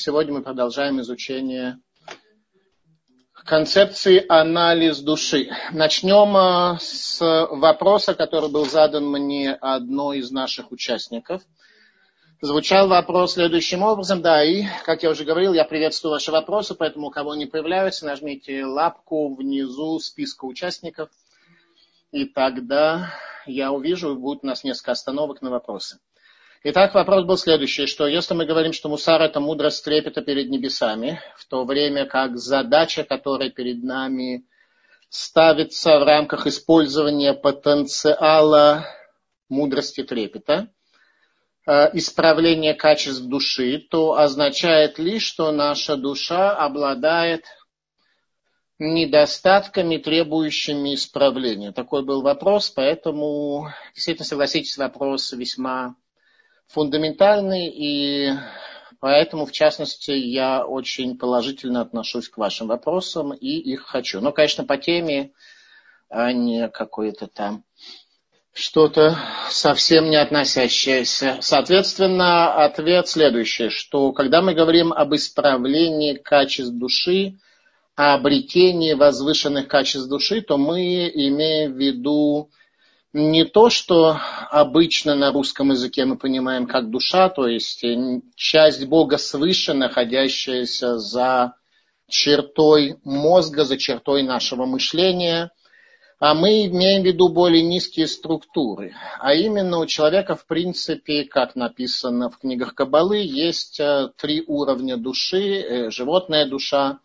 Сегодня мы продолжаем изучение концепции анализ души. Начнем э, с вопроса, который был задан мне одной из наших участников. Звучал вопрос следующим образом, да, и, как я уже говорил, я приветствую ваши вопросы, поэтому у кого не появляются, нажмите лапку внизу списка участников, и тогда я увижу, будет у нас несколько остановок на вопросы. Итак, вопрос был следующий, что если мы говорим, что мусар – это мудрость трепета перед небесами, в то время как задача, которая перед нами ставится в рамках использования потенциала мудрости трепета, э, исправление качеств души, то означает ли, что наша душа обладает недостатками, требующими исправления? Такой был вопрос, поэтому, действительно, согласитесь, вопрос весьма фундаментальный, и поэтому, в частности, я очень положительно отношусь к вашим вопросам и их хочу. Но, конечно, по теме, а не какое-то там что-то совсем не относящееся. Соответственно, ответ следующий, что когда мы говорим об исправлении качеств души, о обретении возвышенных качеств души, то мы имеем в виду не то, что обычно на русском языке мы понимаем как душа, то есть часть Бога свыше, находящаяся за чертой мозга, за чертой нашего мышления, а мы имеем в виду более низкие структуры. А именно у человека, в принципе, как написано в книгах Кабалы, есть э, три уровня души. Э, животная душа,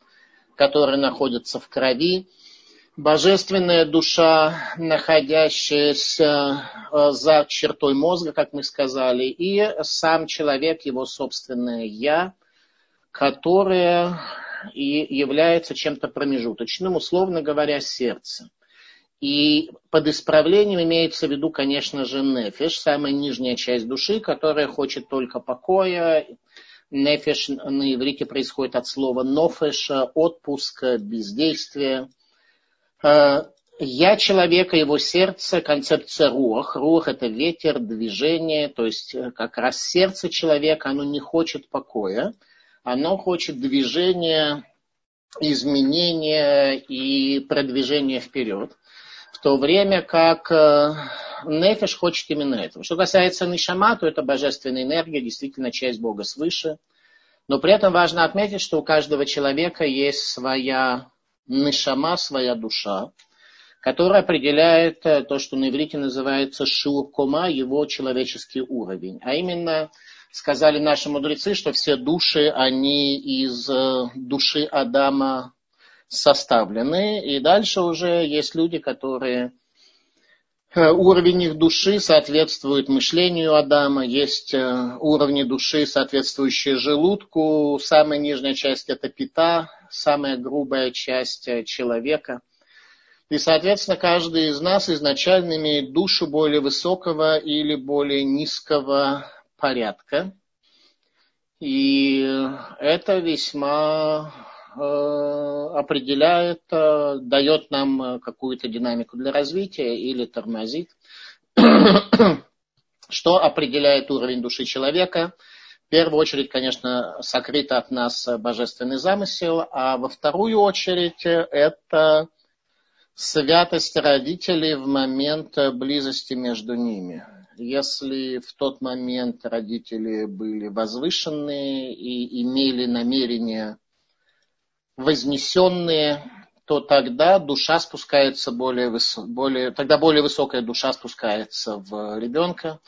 которая находится в крови, божественная душа, находящаяся э, за чертой мозга, как мы сказали, и сам человек, его собственное «я», которое и является чем-то промежуточным, условно говоря, сердце. И под исправлением имеется в виду, конечно же, нефиш, самая нижняя часть души, которая хочет только покоя. Нефиш на иврите происходит от слова нофеш, отпуск, бездействие – я человека, его сердце, концепция рух. Рух – это ветер, движение, то есть э, как раз сердце человека, оно не хочет покоя, оно хочет движения, изменения и продвижения вперед. В то время как э, Нефиш хочет именно этого. Что касается Нишама, то это божественная энергия, действительно часть Бога свыше. Но при этом важно отметить, что у каждого человека есть своя нишама, своя душа, которая определяет э, то, что на иврите называется шиукома, его человеческий уровень. А именно, сказали наши мудрецы, что все души, они из э, души Адама составлены. И дальше уже есть люди, которые Уровень их души соответствует мышлению Адама, есть уровни души, соответствующие желудку, самая нижняя часть это пита, самая грубая часть э, человека. И, соответственно, каждый из нас изначально имеет душу более высокого или более низкого порядка. И это весьма э, определяет, э, дает нам какую-то динамику для развития или тормозит. Что определяет уровень души человека – в первую очередь, конечно, сокрыт от нас божественный замысел, а во вторую очередь это святость родителей в момент близости между ними. Если в тот момент родители были возвышенные и имели намерения вознесенные, то тогда душа спускается более, высо... более тогда более высокая душа спускается в ребенка.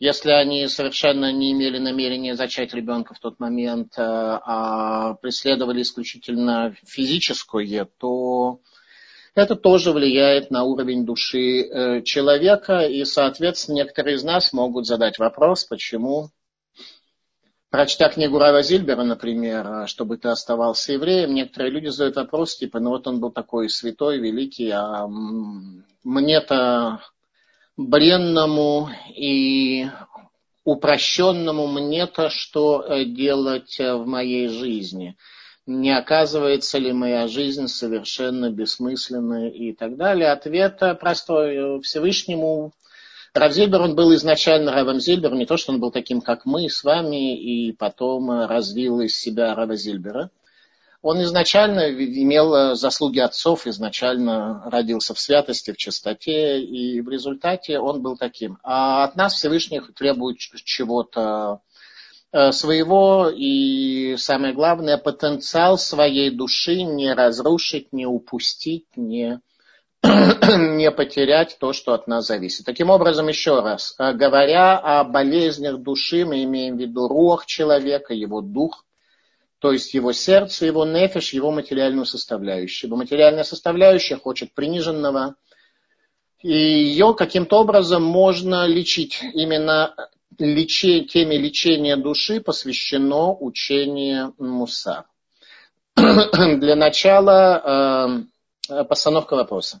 Если они совершенно не имели намерения зачать ребенка в тот момент, э, а преследовали исключительно физическое, то это тоже влияет на уровень души э, человека. И, соответственно, некоторые из нас могут задать вопрос, почему, прочтя книгу Рава Зильбера, например, чтобы ты оставался евреем, некоторые люди задают вопрос, типа, ну вот он был такой святой, великий, а мне-то бренному и упрощенному мне-то что э, делать э, в моей жизни? Не оказывается ли моя жизнь совершенно бессмысленной и так далее? Ответ простой. Всевышнему Рав Зильбер, он был изначально Равом Зильбером, не то, что он был таким, как мы с вами, и потом развил из себя Рава Зильбера. Он изначально имел заслуги отцов, изначально родился в святости, в чистоте, и в результате он был таким. А от нас Всевышний требует чего-то э, своего, и самое главное, потенциал своей души не разрушить, не упустить, не не потерять то, что от нас зависит. Таким образом, еще раз, э, говоря о болезнях души, мы имеем в виду рух человека, его дух, то есть его сердце, его нефиш, его материальную составляющую. Его материальная составляющая хочет приниженного, и ее каким-то образом можно лечить. Именно лечи, теме лечения души посвящено учение Муса. Для начала э, постановка вопроса.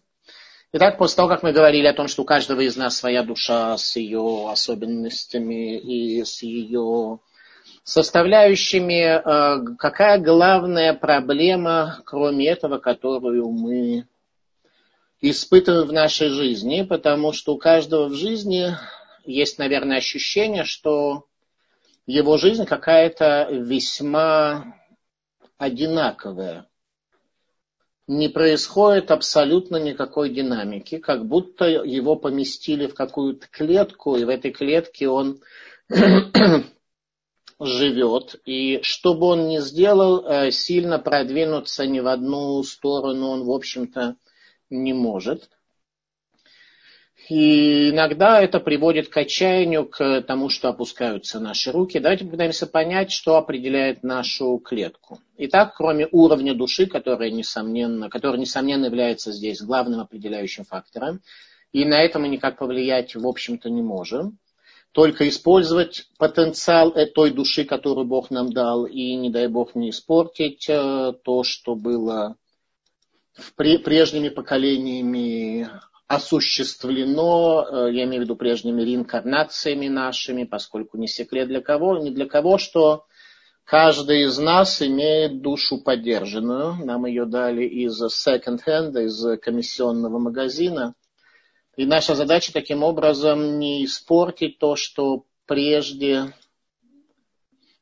Итак, после того, как мы говорили о том, что у каждого из нас своя душа с ее особенностями и с ее составляющими, э, какая главная проблема, кроме этого, которую мы испытываем в нашей жизни, потому что у каждого в жизни есть, наверное, ощущение, что его жизнь какая-то весьма одинаковая не происходит абсолютно никакой динамики, как будто его поместили в какую-то клетку, и в этой клетке он живет. И что бы он ни сделал, э, сильно продвинуться ни в одну сторону он, в общем-то, не может. И иногда это приводит к отчаянию, к тому, что опускаются наши руки. Давайте попытаемся понять, что определяет нашу клетку. Итак, кроме уровня души, который, несомненно, который, несомненно, является здесь главным определяющим фактором, и на это мы никак повлиять, в общем-то, не можем, только использовать потенциал той души, которую Бог нам дал, и, не дай Бог, не испортить э, то, что было прежними поколениями осуществлено, э, я имею в виду прежними реинкарнациями нашими, поскольку не секрет для кого, не для кого, что каждый из нас имеет душу поддержанную. Нам ее дали из second-hand, из комиссионного магазина. И наша задача таким образом не испортить то, что прежде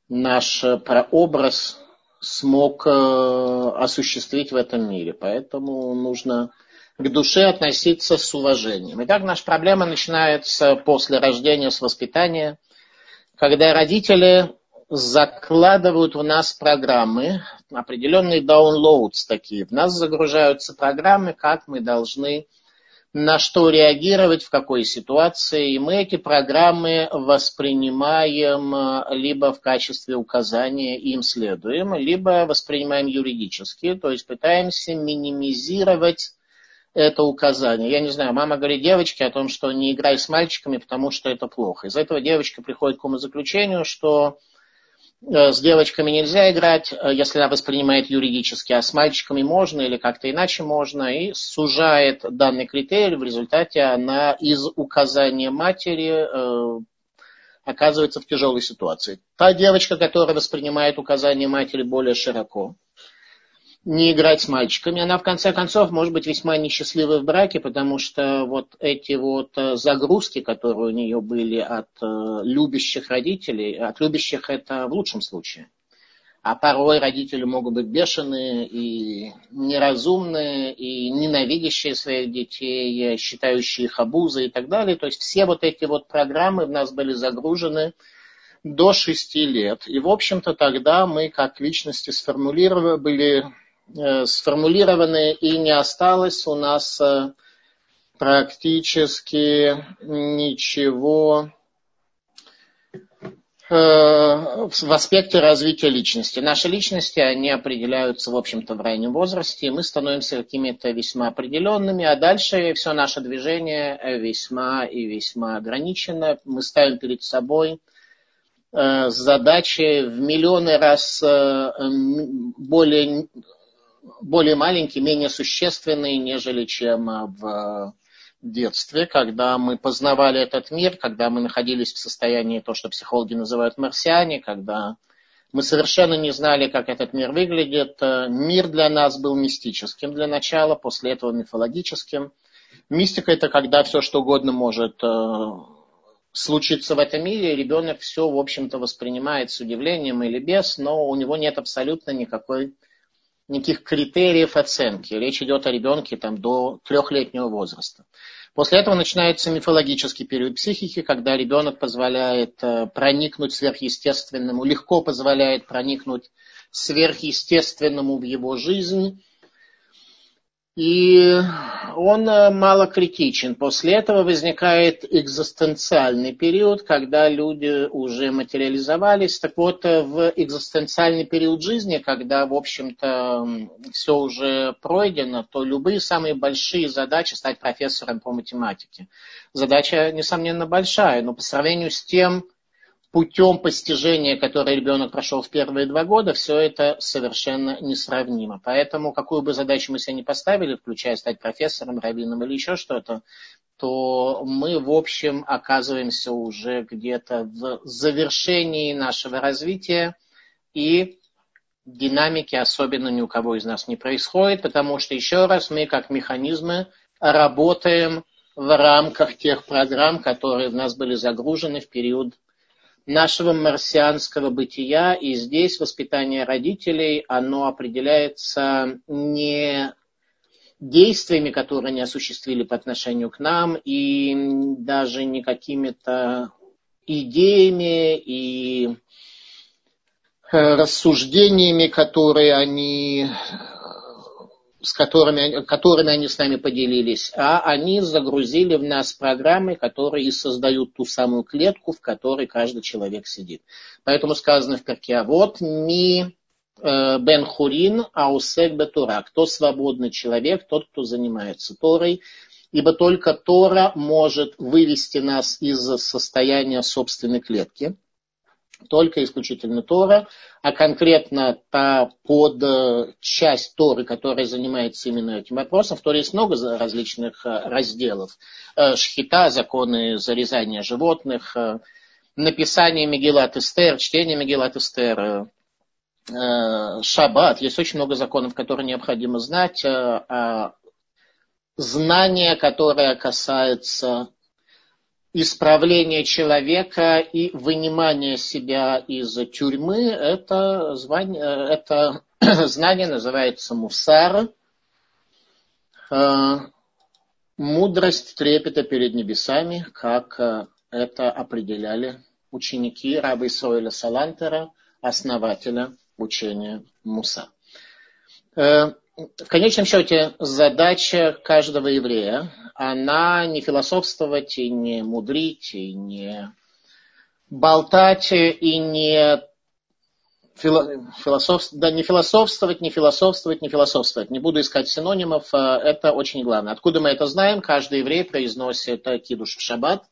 наш прообраз смог э, осуществить в этом мире. Поэтому нужно к душе относиться с уважением. Итак, наша проблема начинается после рождения, с воспитания, когда родители закладывают в нас программы, определенные downloads такие. В нас загружаются программы, как мы должны на что реагировать, в какой ситуации. И мы эти программы воспринимаем э, либо в качестве указания, им следуем, либо воспринимаем юридически, то есть пытаемся минимизировать это указание. Я не знаю, мама говорит девочке о том, что не играй с мальчиками, потому что это плохо. Из этого девочка приходит к умозаключению, что э, с девочками нельзя играть, э, если она воспринимает юридически, а с мальчиками можно или как-то иначе можно, и сужает данный критерий. В результате она из указания матери э, оказывается в тяжелой ситуации. Та девочка, которая воспринимает указания матери более широко, не играть с мальчиками. Она, в конце концов, может быть весьма несчастливой в браке, потому что вот эти вот э, загрузки, которые у нее были от э, любящих родителей, от любящих это в лучшем случае. А порой родители могут быть бешеные и неразумные, и ненавидящие своих детей, считающие их обузой и так далее. То есть все вот эти вот программы в нас были загружены до шести лет. И, в общем-то, тогда мы, как личности, сформулировали, были сформулированы, и не осталось у нас э, практически ничего э, в аспекте развития личности. Наши личности, они определяются, в общем-то, в раннем возрасте, и мы становимся какими-то весьма определенными, а дальше все наше движение весьма и весьма ограничено. Мы ставим перед собой задачи в миллионы раз более более маленькие, менее существенные, нежели чем а, в детстве, когда мы познавали этот мир, когда мы находились в состоянии, то, что психологи называют марсиане, когда мы совершенно не знали, как этот мир выглядит. Мир для нас был мистическим для начала, после этого мифологическим. Мистика это когда все что угодно может э, случиться в этом мире, и ребенок все, в общем-то, воспринимает с удивлением или без, но у него нет абсолютно никакой, никаких критериев оценки. Речь идет о ребенке там, до трехлетнего возраста. После этого начинается мифологический период психики, когда ребенок позволяет э, проникнуть сверхъестественному, легко позволяет проникнуть сверхъестественному в его жизнь, и он э, мало критичен. После этого возникает экзистенциальный период, когда люди уже материализовались. Так вот, э, в экзистенциальный период жизни, когда, в общем-то, все уже пройдено, то любые самые большие задачи стать профессором по математике. Задача, несомненно, большая, но по сравнению с тем, путем постижения, который ребенок прошел в первые два года, все это совершенно несравнимо. Поэтому, какую бы задачу мы себе не поставили, включая стать профессором, раввином или еще что-то, то мы, в общем, оказываемся уже где-то в завершении нашего развития и динамики особенно ни у кого из нас не происходит, потому что, еще раз, мы как механизмы работаем в рамках тех программ, которые в нас были загружены в период нашего марсианского бытия, и здесь воспитание родителей, оно определяется не действиями, которые они осуществили по отношению к нам, и даже не какими-то идеями и э, рассуждениями, которые они с которыми, которыми они с нами поделились, а они загрузили в нас программы, которые и создают ту самую клетку, в которой каждый человек сидит. Поэтому сказано в перке, а вот ми э, бен хурин аусек бетура. Кто свободный человек, тот, кто занимается Торой. Ибо только Тора может вывести нас из состояния собственной клетки только исключительно Тора, а конкретно та под э, часть Торы, которая занимается именно этим вопросом. В Торе есть много различных э, разделов. Э, шхита, законы зарезания животных, написание Мегилат Эстер, чтение Мегилат Эстер, Шаббат. Есть очень много законов, которые необходимо знать. А знание, которое касается исправление человека и вынимание себя из тюрьмы, это, звание, это знание называется мусар, э, мудрость трепета перед небесами, как э, это определяли ученики раба Исроиля Салантера, основателя учения Муса. В конечном счете задача каждого еврея, она не философствовать и не мудрить, и не болтать, и не философ, да, не философствовать, не философствовать, не философствовать. Не буду искать синонимов, а это очень главное. Откуда мы это знаем? Каждый еврей произносит кидуш в шаббат,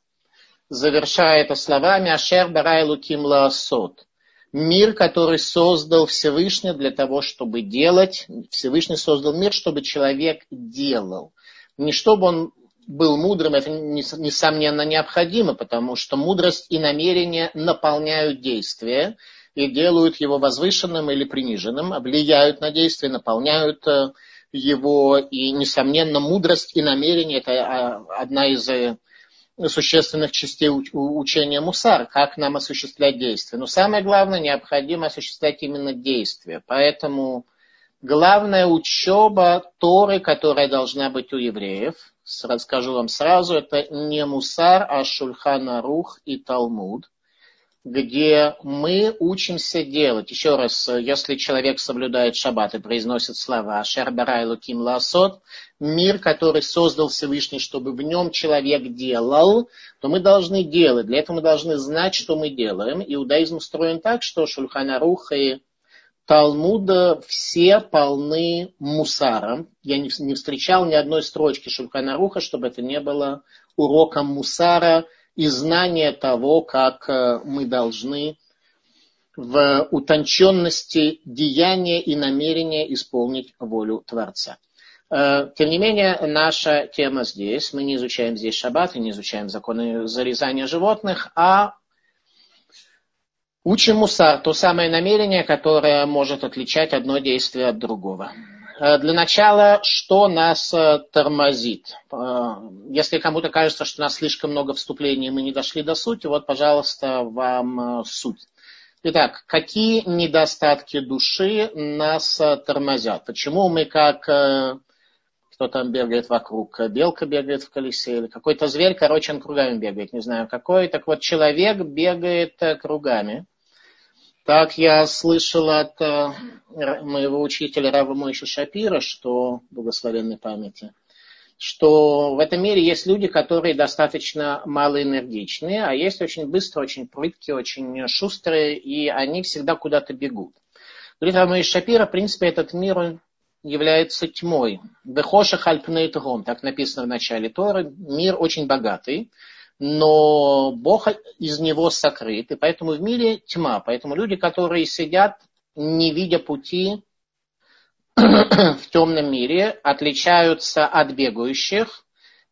завершая это словами «Ашер барай луким лаасот» мир, который создал Всевышний для того, чтобы делать. Всевышний создал мир, чтобы человек делал. Не чтобы он был мудрым, это несомненно необходимо, потому что мудрость и намерение наполняют действие и делают его возвышенным или приниженным, влияют на действие, наполняют э, его. И, несомненно, мудрость и намерение – это а, одна из э, существенных частей учения Мусар, как нам осуществлять действия. Но самое главное, необходимо осуществлять именно действия. Поэтому главная учеба Торы, которая должна быть у евреев, расскажу вам сразу, это не Мусар, а Шульхана Рух и Талмуд где мы учимся делать. Еще раз, если человек соблюдает шаббат и произносит слова «Шербарай луким ласот», мир, который создал Всевышний, чтобы в нем человек делал, то мы должны делать. Для этого мы должны знать, что мы делаем. Иудаизм устроен так, что Шульханарух и Талмуда все полны мусаром. Я не встречал ни одной строчки Шульханаруха, чтобы это не было уроком мусара – и знание того, как э, мы должны в утонченности деяния и намерения исполнить волю Творца. Э, тем не менее, наша тема здесь, мы не изучаем здесь шаббат, и не изучаем законы зарезания животных, а учим мусар, то самое намерение, которое может отличать одно действие от другого. Э, для начала, что нас э, тормозит? Э, если кому-то кажется, что у нас слишком много вступлений, мы не дошли до сути, вот, пожалуйста, вам суть. Итак, какие недостатки души нас тормозят? Почему мы как кто там бегает вокруг, белка бегает в колесе или какой-то зверь, короче, он кругами бегает, не знаю какой. Так вот, человек бегает кругами. Так я слышал от э, моего учителя Рава Мойши Шапира, что, благословенной памяти, что в этом мире есть люди, которые достаточно малоэнергичные, а есть очень быстрые, очень прыткие, очень шустрые, и они всегда куда-то бегут. Говорит Рава Мойши Шапира, в принципе, этот мир является тьмой. Бехоша хальпнейтгом, так написано в начале Торы. Мир очень богатый, но Бог из него сокрыт, и поэтому в мире тьма. Поэтому люди, которые сидят, не видя пути в темном мире, отличаются от бегающих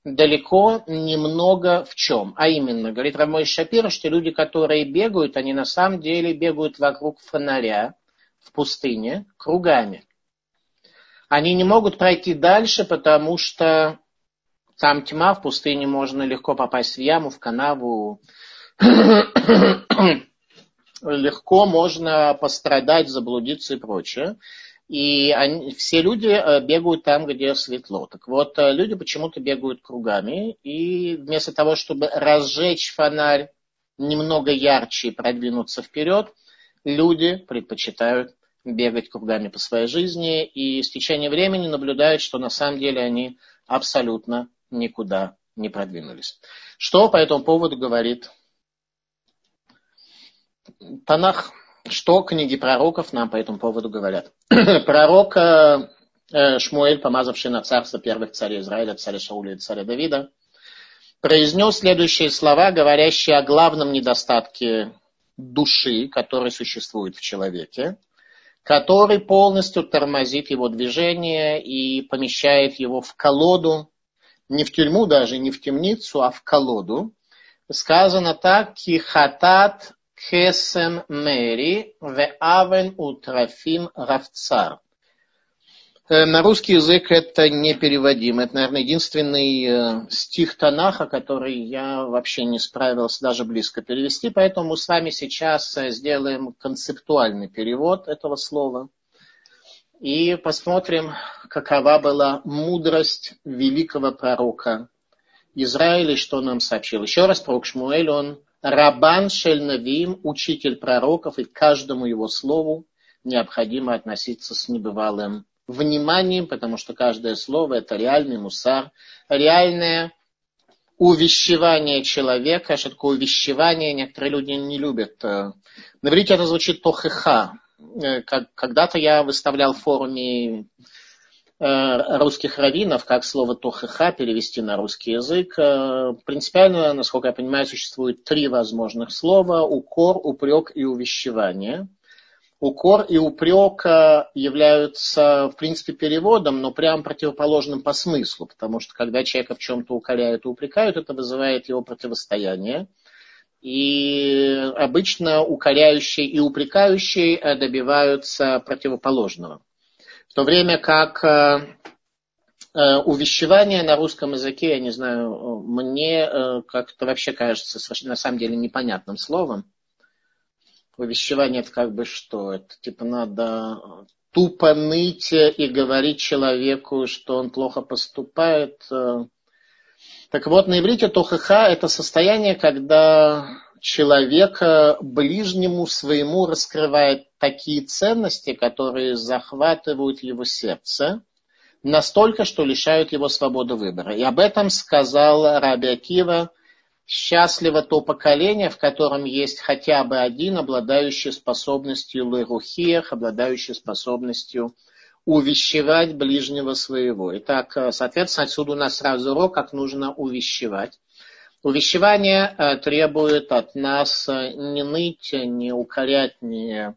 далеко немного в чем. А именно, говорит Рамой Шапир, что люди, которые бегают, они на самом деле бегают вокруг фонаря в пустыне кругами. Они не могут пройти дальше, потому что там тьма, в пустыне можно легко попасть в яму, в канаву. легко можно пострадать, заблудиться и прочее. И они, все люди э, бегают там, где светло. Так вот, э, люди почему-то бегают кругами, и вместо того, чтобы разжечь фонарь немного ярче и продвинуться вперед, люди предпочитают бегать кругами по своей жизни, и с течением времени наблюдают, что на самом деле они абсолютно никуда не продвинулись. Что по этому поводу говорит Танах? Что книги пророков нам по этому поводу говорят? Пророк э, э, Шмуэль, помазавший на царство первых царей Израиля, царя Шауля и царя Давида, произнес следующие слова, говорящие о главном недостатке души, который существует в человеке, который полностью тормозит его движение и помещает его в колоду не в тюрьму даже, не в темницу, а в колоду. Сказано так, кихатат кесем мери ве авен утрафим равцар. Э, на русский язык это непереводимо. Это, наверное, единственный э, стих Танаха, который я вообще не справился даже близко перевести. Поэтому мы с вами сейчас э, сделаем концептуальный перевод этого слова и посмотрим, какова была мудрость великого пророка Израиля, что нам сообщил. Еще раз, пророк Шмуэль, он Рабан Шельнавим, учитель пророков, и к каждому его слову необходимо относиться с небывалым вниманием, потому что каждое слово это реальный мусар, реальное увещевание человека. Что такое увещевание? Некоторые люди не любят. На иврите это звучит тохеха, Э, когда-то я выставлял в форуме э, русских раввинов, как слово тохеха перевести на русский язык. Э, принципиально, насколько я понимаю, существует три возможных слова. Укор, упрек и увещевание. Укор и упрек являются, в принципе, переводом, но прям противоположным по смыслу, потому что когда человека в чем-то укоряют и упрекают, это вызывает его противостояние. И обычно укоряющие и упрекающие э, добиваются противоположного. В то время как э, э, увещевание на русском языке, я не знаю, мне как-то вообще кажется на самом деле непонятным словом. Увещевание это как бы что? Это типа надо тупо ныть и говорить человеку, что он плохо поступает. Так вот, на иврите тохаха – это состояние, когда человек ближнему своему раскрывает такие ценности, которые захватывают его сердце, настолько, что лишают его свободы выбора. И об этом сказал Раби Акива, счастливо то поколение, в котором есть хотя бы один, обладающий способностью лерухиях, обладающий способностью увещевать ближнего своего. Итак, э, соответственно, отсюда у нас сразу урок, как нужно увещевать. Увещевание э, требует от нас э, не ныть, не укорять, не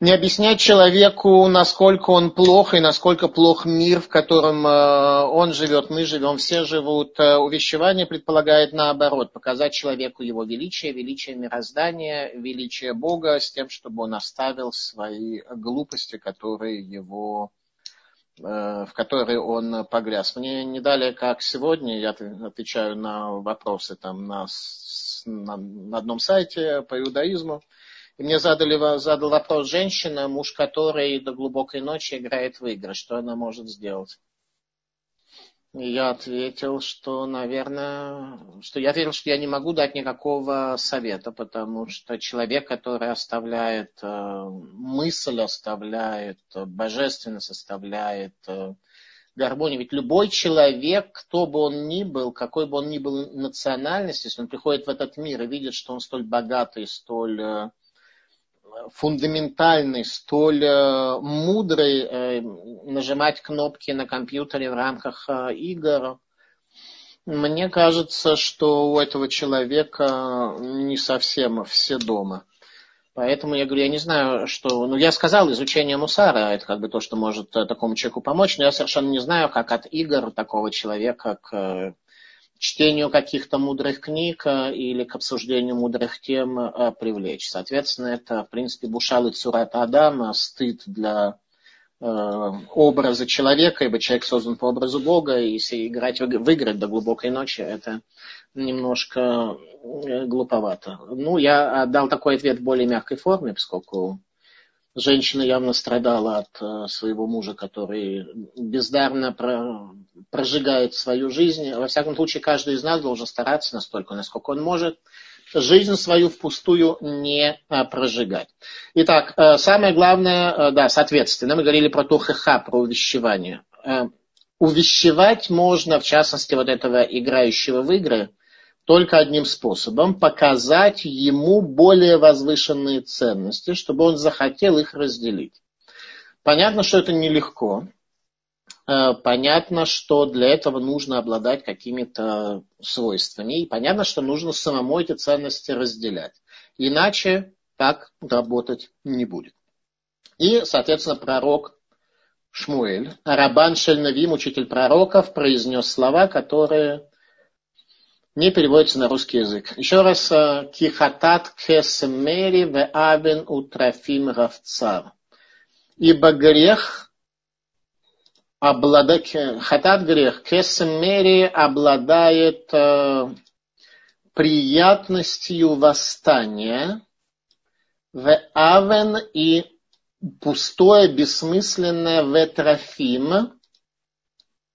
не объяснять человеку, насколько он плох и насколько плох мир, в котором э, он живет, мы живем, все живут. Э, увещевание предполагает наоборот, показать человеку его величие, величие мироздания, величие Бога, с тем, чтобы он оставил свои глупости, которые его э, в которые он погряз. Мне не далее, как сегодня, я отвечаю на вопросы там на, на, на одном сайте по иудаизму, и мне задали, задал вопрос женщина, муж которой до глубокой ночи играет в игры. Что она может сделать? И я ответил, что, наверное, что я верил, что я не могу дать никакого совета, потому что человек, который оставляет э, мысль, оставляет э, божественность, оставляет э, гармонию. Ведь любой человек, кто бы он ни был, какой бы он ни был национальности, если он приходит в этот мир и видит, что он столь богатый, столь фундаментальный, столь э, мудрый э, нажимать кнопки на компьютере в рамках э, игр, мне кажется, что у этого человека не совсем все дома. Поэтому я говорю, я не знаю, что... Ну, я сказал, изучение мусара, это как бы то, что может такому человеку помочь, но я совершенно не знаю, как от игр такого человека к чтению каких-то мудрых книг э, или к обсуждению мудрых тем э, привлечь. Соответственно, это, в принципе, бушал и цурат Адама, стыд для э, образа человека, ибо человек создан по образу Бога, и если играть в игры до глубокой ночи, это немножко глуповато. Ну, я дал такой ответ в более мягкой форме, поскольку Женщина явно страдала от э, своего мужа, который бездарно прожигает свою жизнь. Во всяком случае, каждый из нас должен стараться настолько, насколько он может, жизнь свою впустую не э, прожигать. Итак, э, самое главное, да, соответственно, мы говорили про тухаха, про увещевание. Увещевать можно, в частности, вот этого играющего в игры, только одним способом – показать ему более возвышенные ценности, чтобы он захотел их разделить. Понятно, что это нелегко. Э, понятно, что для этого нужно обладать какими-то свойствами. И понятно, что нужно самому эти ценности разделять. Иначе так работать не будет. И, соответственно, пророк Шмуэль, Рабан Шельнавим, учитель пророков, произнес слова, которые не переводится на русский язык. Еще раз. Э, Кихатат кесмери в авен утрафим равцар. Ибо грех обладает, хатат грех, кесмери обладает э, приятностью восстания, в авен и пустое, бессмысленное в трофим, Э,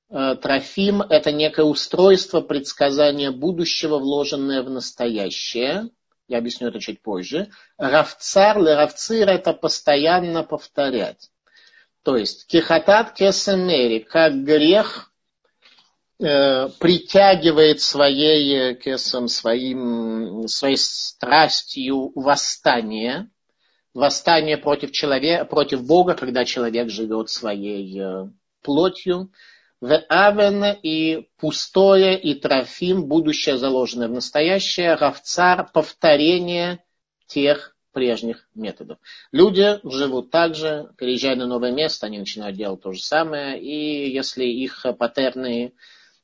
трофим – это некое устройство предсказания будущего, вложенное в настоящее. Я объясню это чуть позже. Равцар, равцир – это постоянно повторять. То есть, кихатат кесемери, как грех э, притягивает своей, э, кесом, своим, своей страстью восстание, восстание против, человека, против Бога, когда человек живет своей э, плотью, в Авен и пустое, и Трофим, будущее заложенное в настоящее, Равцар, повторение тех прежних методов. Люди живут так же, переезжая на новое место, они начинают делать то же самое, и если их паттерны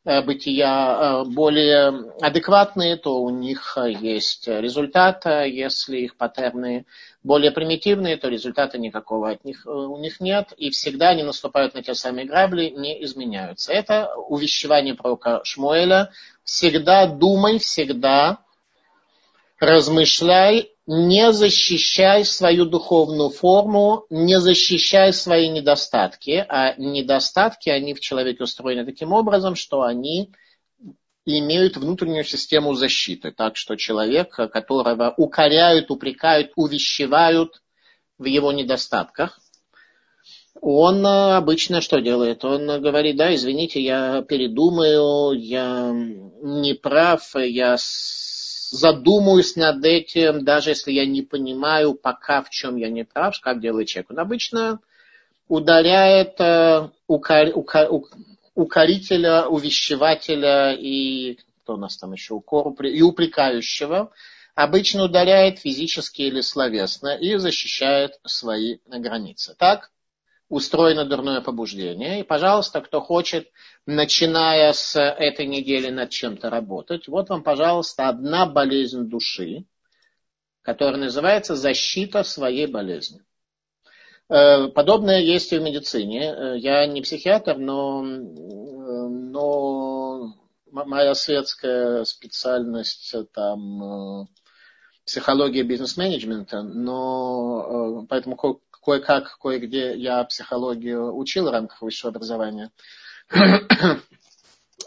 бытия э, более адекватные, то у них есть результат. Если их паттерны более примитивные, то результата никакого от них, э, у них нет. И всегда они наступают на те самые грабли, не изменяются. Это увещевание пророка Шмуэля. Всегда думай, всегда размышляй не защищай свою духовную форму, не защищай свои недостатки, а недостатки, они в человеке устроены таким образом, что они имеют внутреннюю систему защиты. Так что человек, которого укоряют, упрекают, увещевают в его недостатках, он обычно что делает? Он говорит, да, извините, я передумаю, я не прав, я задумаюсь над этим, даже если я не понимаю пока, в чем я не прав, как делает человек. Он обычно ударяет э, укор, укор, укорителя, увещевателя и кто у нас там еще, укор, и упрекающего обычно ударяет физически или словесно и защищает свои границы. Так устроено дурное побуждение. И, пожалуйста, кто хочет, начиная с этой недели над чем-то работать, вот вам, пожалуйста, одна болезнь души, которая называется защита своей болезни. Э, подобное есть и в медицине. Э, я не психиатр, но, но моя светская специальность там психология бизнес-менеджмента, но поэтому кое-как, кое-где я психологию учил в рамках высшего образования.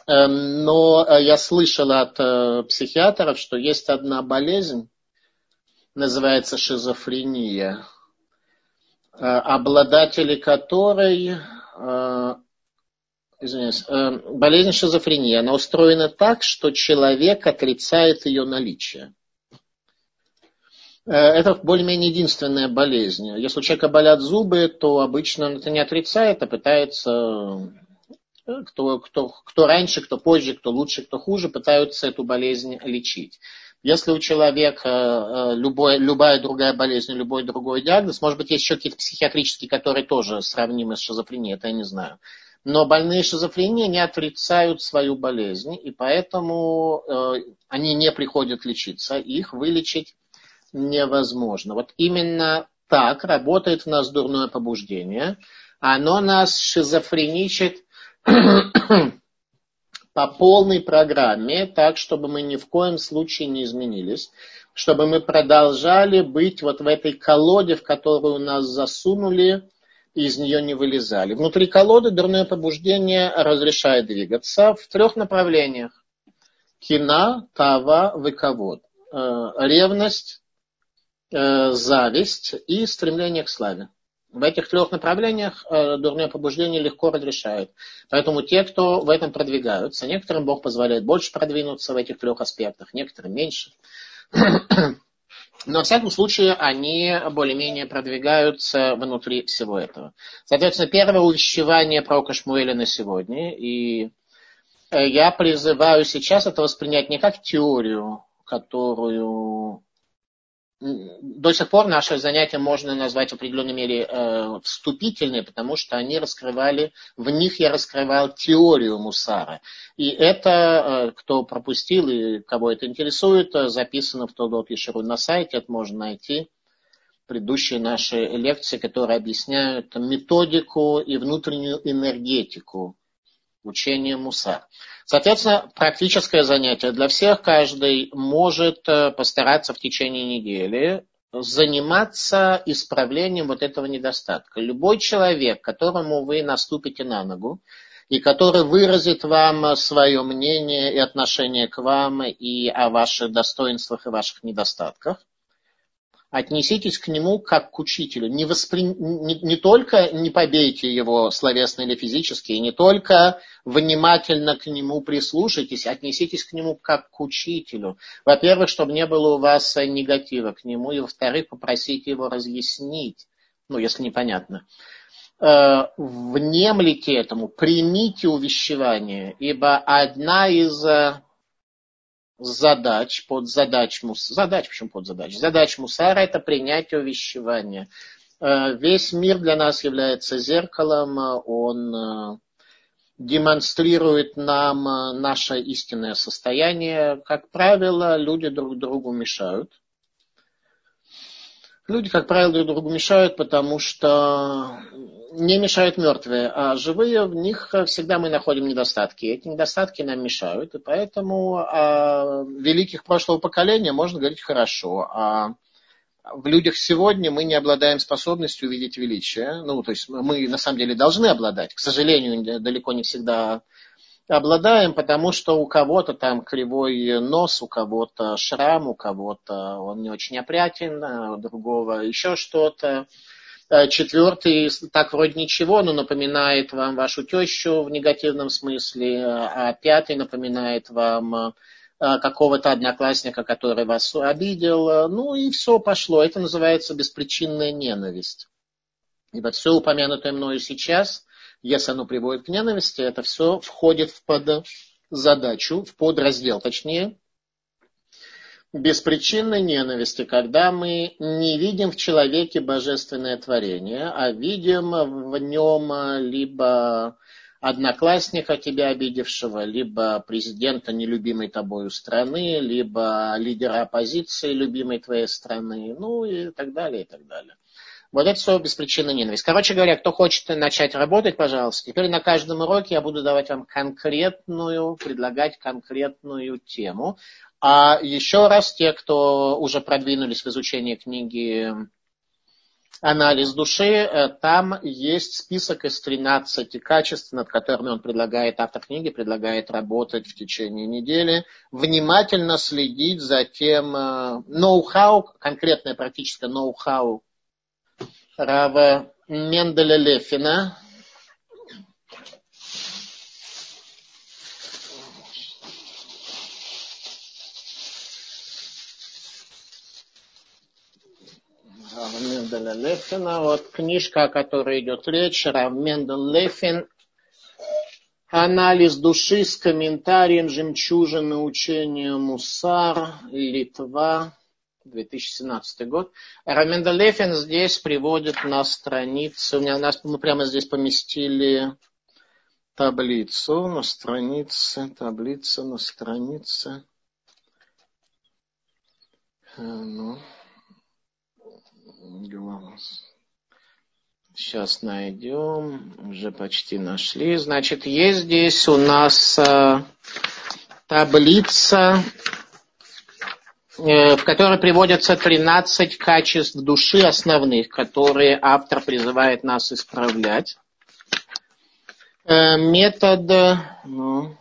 Эм, но я слышал от психиатров, что есть одна болезнь, называется шизофрения, э, обладатели которой, э, извиняюсь, э, болезнь шизофрении, она устроена так, что человек отрицает ее наличие. Это более-менее единственная болезнь. Если у человека болят зубы, то обычно он это не отрицает, а пытается, кто, кто, кто раньше, кто позже, кто лучше, кто хуже, пытаются эту болезнь лечить. Если у человека э, любой, любая другая болезнь, любой другой диагноз, может быть, есть еще какие-то психиатрические, которые тоже сравнимы с шизофренией, это я не знаю. Но больные шизофренией не отрицают свою болезнь, и поэтому э, они не приходят лечиться, их вылечить невозможно. Вот именно так работает в нас дурное побуждение. Оно нас шизофреничит по полной программе, так, чтобы мы ни в коем случае не изменились, чтобы мы продолжали быть вот в этой колоде, в которую нас засунули, и из нее не вылезали. Внутри колоды дурное побуждение разрешает двигаться в трех направлениях. Кина, тава, выковод. Э, ревность, э, зависть и стремление к славе. В этих трех направлениях э, дурное побуждение легко разрешают. Поэтому те, кто в этом продвигаются, некоторым Бог позволяет больше продвинуться в этих трех аспектах, некоторым меньше. Но, во всяком случае, они более-менее продвигаются внутри всего этого. Соответственно, первое увещевание пророка Шмуэля на сегодня. И э, я призываю сейчас это воспринять не как теорию, которую до сих пор наши занятия можно назвать в определенной мере э, вступительные, потому что они раскрывали, в них я раскрывал теорию Мусара. И это, э, кто пропустил и кого это интересует, э, записано в Тодот Ешеру на сайте, это можно найти. Предыдущие наши лекции, которые объясняют методику и внутреннюю энергетику учения Мусар. Соответственно, практическое занятие для всех. Каждый может э, постараться в течение недели заниматься исправлением вот этого недостатка. Любой человек, которому вы наступите на ногу, и который выразит вам свое мнение и отношение к вам и о ваших достоинствах и ваших недостатках, отнеситесь к нему как к учителю. Не, воспри... не, не только не побейте его словесно или физически, и не только внимательно к нему прислушайтесь, отнеситесь к нему как к учителю. Во-первых, чтобы не было у вас негатива к нему, и во-вторых, попросите его разъяснить, ну, если непонятно. Э, внемлите этому, примите увещевание, ибо одна из э, задач, под задач, задач, почему под задач? Задач мусара это принятие увещевания. Э, весь мир для нас является зеркалом, он э, демонстрирует нам наше истинное состояние. Как правило, люди друг другу мешают. Люди, как правило, друг другу мешают, потому что не мешают мертвые, а живые, в них всегда мы находим недостатки. Эти недостатки нам мешают, и поэтому о великих прошлого поколения можно говорить хорошо, а в людях сегодня мы не обладаем способностью увидеть величие. Ну, то есть мы на самом деле должны обладать. К сожалению, далеко не всегда обладаем, потому что у кого-то там кривой нос, у кого-то шрам, у кого-то он не очень опрятен, а у другого еще что-то. Э, четвертый так вроде ничего, но напоминает вам вашу тещу в негативном смысле, а пятый напоминает вам э, какого-то одноклассника, который вас обидел. Ну и все пошло. Это называется беспричинная ненависть. Ибо все упомянутое мною сейчас, если оно приводит к ненависти, это все входит в под задачу, в подраздел, точнее, беспричинной ненависти, когда мы не видим в человеке божественное творение, а видим в нем либо одноклассника тебя обидевшего, либо президента нелюбимой тобою страны, либо лидера оппозиции любимой твоей страны, ну и так далее, и так далее. Вот это все беспричинная ненависть. Короче говоря, кто хочет начать работать, пожалуйста, теперь на каждом уроке я буду давать вам конкретную, предлагать конкретную тему. А еще раз, те, кто уже продвинулись в изучении книги «Анализ души», э, там есть список из 13 качеств, над которыми он предлагает, автор книги предлагает работать в течение недели, внимательно следить за тем э, ноу-хау, конкретное практическое ноу-хау Рава Менделя Лефина, Рав Менделя Лефина. Вот книжка, о которой идет речь, Рав Мендель Лефин. Анализ души с комментарием жемчужины учения Мусар, Литва, 2017 год. Раменда Лефин здесь приводит на страницу, у меня, нас, мы прямо здесь поместили таблицу, на странице, таблица на странице. Э, ну, Сейчас найдем. Уже почти нашли. Значит, есть здесь у нас э, таблица, э, в которой приводятся 13 качеств души основных, которые автор призывает нас исправлять. Э, метод, ну,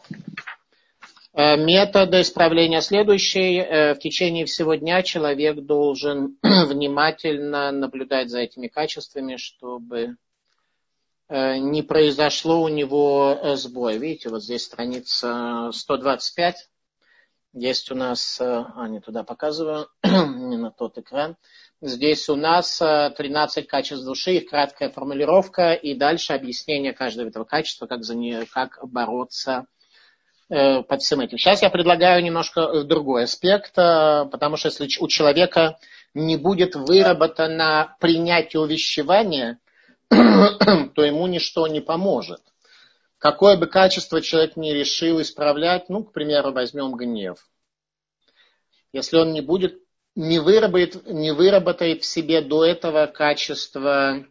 Э, метод исправления следующий. Э, в течение всего дня человек должен внимательно наблюдать за этими качествами, чтобы э, не произошло у него сбой. Видите, вот здесь страница 125. Есть у нас, а не туда показываю, не на тот экран. Здесь у нас 13 качеств души, их краткая формулировка и дальше объяснение каждого этого качества, как, за нее, как бороться под всем этим. Сейчас я предлагаю немножко э, другой аспект, э, потому что если у человека не будет выработано принятие увещевания, то ему ничто не поможет. Какое бы качество человек не решил исправлять, ну, к примеру, возьмем гнев. Если он не будет, не выработает, не выработает в себе до этого качество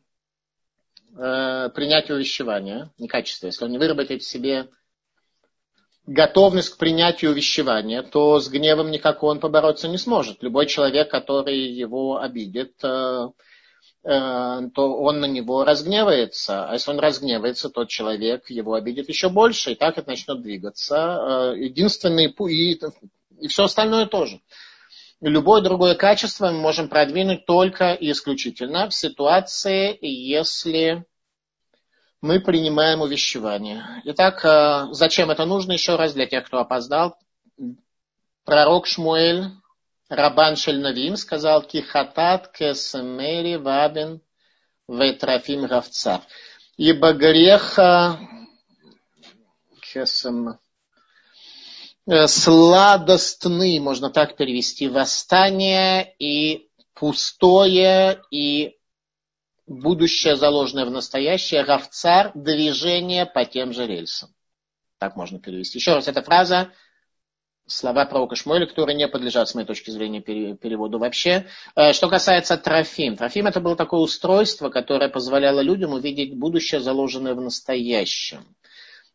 э, принятия увещевания, не качество, если он не выработает в себе готовность к принятию увещевания, то с гневом никак он побороться не сможет. Любой человек, который его обидит, э, э, то он на него разгневается. А если он разгневается, тот человек его обидит еще больше, и так это начнет двигаться. Э, единственный и, и все остальное тоже. Любое другое качество мы можем продвинуть только и исключительно в ситуации, если мы принимаем увещевание. Итак, э, зачем это нужно еще раз для тех, кто опоздал? Пророк Шмуэль, Рабан Шельнавим, сказал «Кихатат кесемери вабин ветрафим равца». Ибо грех э, кесем, э, сладостный, можно так перевести, восстание и пустое и будущее, заложенное в настоящее, равцар, движение по тем же рельсам. Так можно перевести. Еще раз, эта фраза, слова пророка Шмуэля, которые не подлежат, с моей точки зрения, переводу вообще. Э, что касается трофим. Трофим это было такое устройство, которое позволяло людям увидеть будущее, заложенное в настоящем.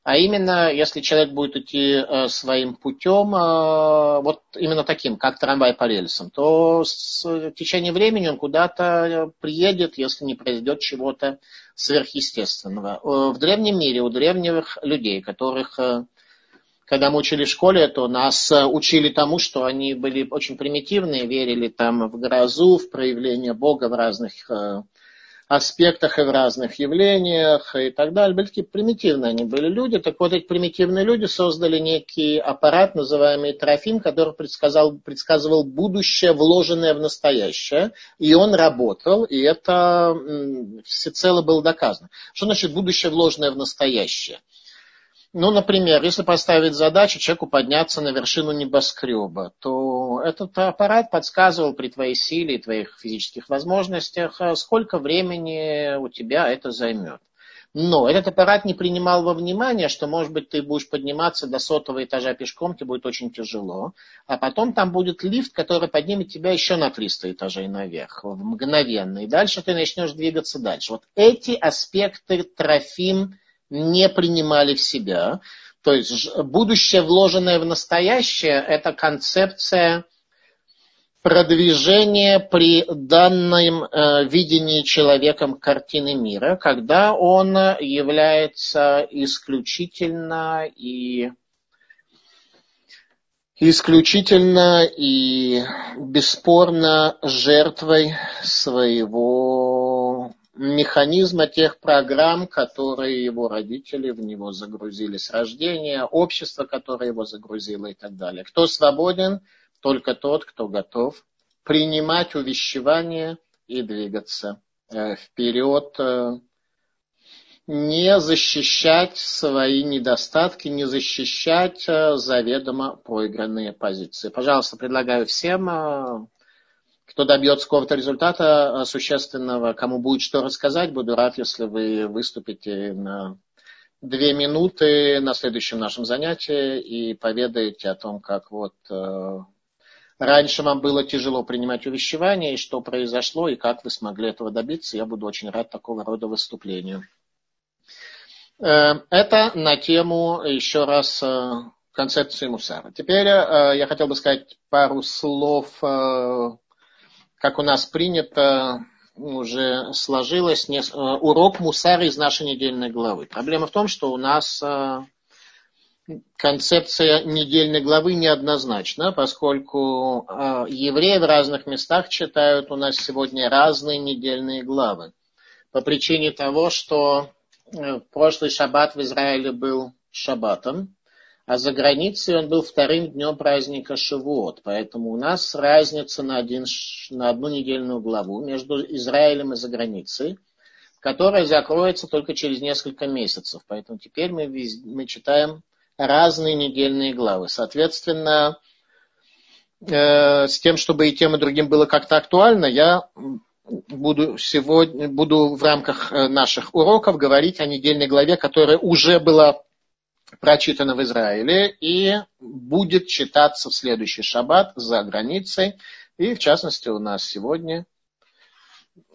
А именно, если человек будет идти э, своим путем, э, вот именно таким, как трамвай по рельсам, то с, в течение времени он куда-то приедет, если не произойдет чего-то сверхъестественного. Э, в древнем мире у древних людей, которых, когда мы учили в школе, то нас учили тому, что они были очень примитивные, верили там в грозу, в проявление Бога в разных аспектах и в разных явлениях и так далее. Были такие примитивные они были люди. Так вот, эти примитивные люди создали некий аппарат, называемый Трофим, который предсказал, предсказывал будущее, вложенное в настоящее. И он работал, и это всецело было доказано. Что значит будущее, вложенное в настоящее? Ну, например, если поставить задачу человеку подняться на вершину небоскреба, то этот аппарат подсказывал при твоей силе и твоих физических возможностях, а сколько времени у тебя это займет. Но этот аппарат не принимал во внимание, что, может быть, ты будешь подниматься до сотого этажа пешком, тебе будет очень тяжело, а потом там будет лифт, который поднимет тебя еще на 300 этажей наверх, мгновенно, и дальше ты начнешь двигаться дальше. Вот эти аспекты Трофим не принимали в себя. То есть будущее, вложенное в настоящее, это концепция продвижения при данном э, видении человеком картины мира, когда он является исключительно и исключительно и бесспорно жертвой своего механизма тех программ, которые его родители в него загрузили с рождения, общество, которое его загрузило и так далее. Кто свободен? Только тот, кто готов принимать увещевания и двигаться э, вперед, э, не защищать свои недостатки, не защищать э, заведомо проигранные позиции. Пожалуйста, предлагаю всем кто добьется какого-то результата существенного, кому будет что рассказать, буду рад, если вы выступите на две минуты на следующем нашем занятии и поведаете о том, как вот э, раньше вам было тяжело принимать увещевания, и что произошло, и как вы смогли этого добиться. Я буду очень рад такого рода выступлению. Э, это на тему еще раз э, концепции Мусара. Теперь я хотел бы сказать пару слов как у нас принято, уже сложилось не, э, урок Мусара из нашей недельной главы. Проблема в том, что у нас э, концепция недельной главы неоднозначна, поскольку э, евреи в разных местах читают у нас сегодня разные недельные главы. По причине того, что прошлый шаббат в Израиле был шаббатом, а за границей он был вторым днем праздника Шивот. Поэтому у нас разница на, один, на одну недельную главу между Израилем и за границей, которая закроется только через несколько месяцев. Поэтому теперь мы, мы читаем разные недельные главы. Соответственно, э, с тем, чтобы и тем, и другим было как-то актуально, я буду сегодня буду в рамках э, наших уроков говорить о недельной главе, которая уже была прочитано в Израиле и будет читаться в следующий шаббат за границей. И в частности у нас сегодня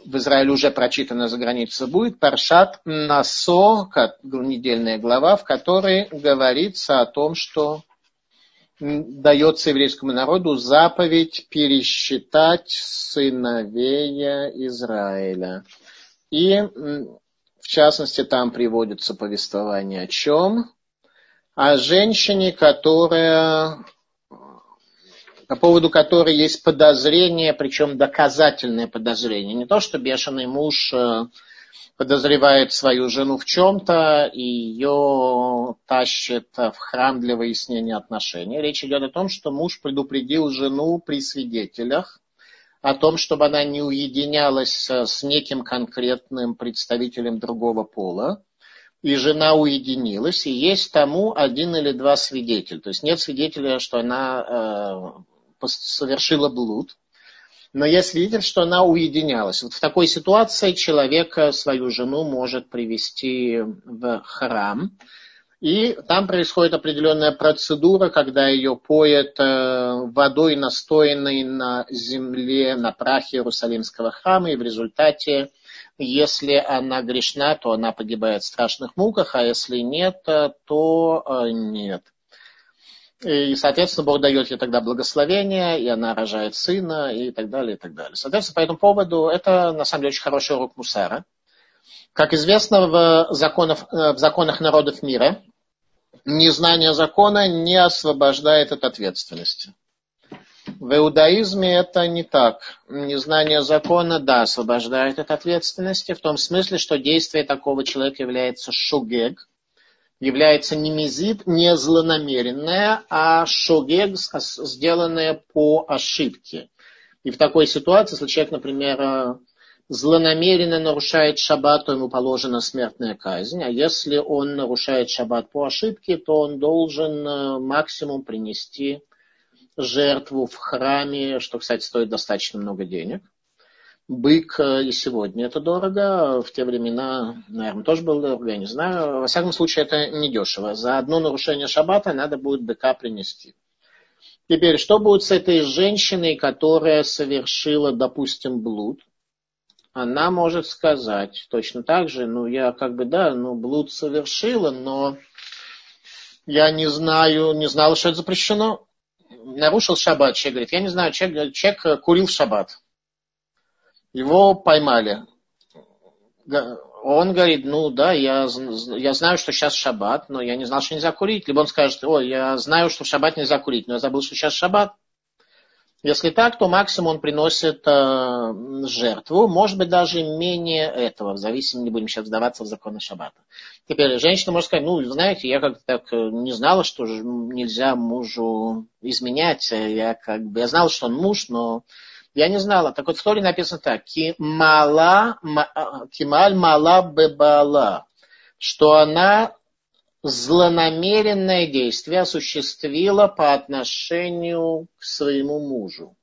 в Израиле уже прочитана за границей будет Паршат Насо, недельная глава, в которой говорится о том, что дается еврейскому народу заповедь пересчитать сыновей Израиля. И в частности там приводится повествование о чем? О женщине, которая по поводу которой есть подозрение, причем доказательное подозрение. Не то, что бешеный муж э, подозревает свою жену в чем-то и ее тащит в храм для выяснения отношений. Речь идет о том, что муж предупредил жену при свидетелях о том, чтобы она не уединялась с неким конкретным представителем другого пола и жена уединилась, и есть тому один или два свидетеля. То есть нет свидетеля, что она э, совершила блуд, но есть свидетель, что она уединялась. Вот в такой ситуации человек свою жену может привести в храм, и там происходит определенная процедура, когда ее поят э, водой, настоянной на земле, на прахе Иерусалимского храма, и в результате если она грешна, то она погибает в страшных муках, а если нет, то э, нет. И, соответственно, Бог дает ей тогда благословение, и она рожает сына, и так далее, и так далее. Соответственно, по этому поводу это, на самом деле, очень хороший урок Мусара. Как известно, в законах, э, в законах народов мира незнание закона не освобождает от ответственности. В иудаизме это не так. Незнание закона, да, освобождает от ответственности, в том смысле, что действие такого человека является шугег, является не мизит, не злонамеренное, а шугег, сделанное по ошибке. И в такой ситуации, если человек, например, злонамеренно нарушает шаббат, то ему положена смертная казнь. А если он нарушает шаббат по ошибке, то он должен э, максимум принести жертву в храме, что, кстати, стоит достаточно много денег. Бык э, и сегодня это дорого, в те времена, наверное, тоже было дорого, я не знаю. Во всяком случае, это недешево. За одно нарушение шаббата надо будет быка принести. Теперь, что будет с этой женщиной, которая совершила, допустим, блуд? Она может сказать точно так же, ну, я как бы, да, ну, блуд совершила, но я не знаю, не знала, что это запрещено. Нарушил шаббат, человек говорит, я не знаю, человек, человек курил в шаббат. Его поймали. Он говорит, ну да, я, я знаю, что сейчас шаббат, но я не знал, что нельзя курить. Либо он скажет, ой, я знаю, что в шаббат нельзя курить, но я забыл, что сейчас шаббат. Если так, то максимум он приносит э, жертву, может быть, даже менее этого, в зависимости, не будем сейчас вдаваться в законы шаббата. Теперь женщина может сказать, ну, знаете, я как-то так э, не знала, что нельзя мужу изменять, я как бы, я знала, что он муж, но я не знала. Так вот в Торе написано так. Кимала, кималь мала бебала. Что она злонамеренное действие осуществила по отношению к своему мужу.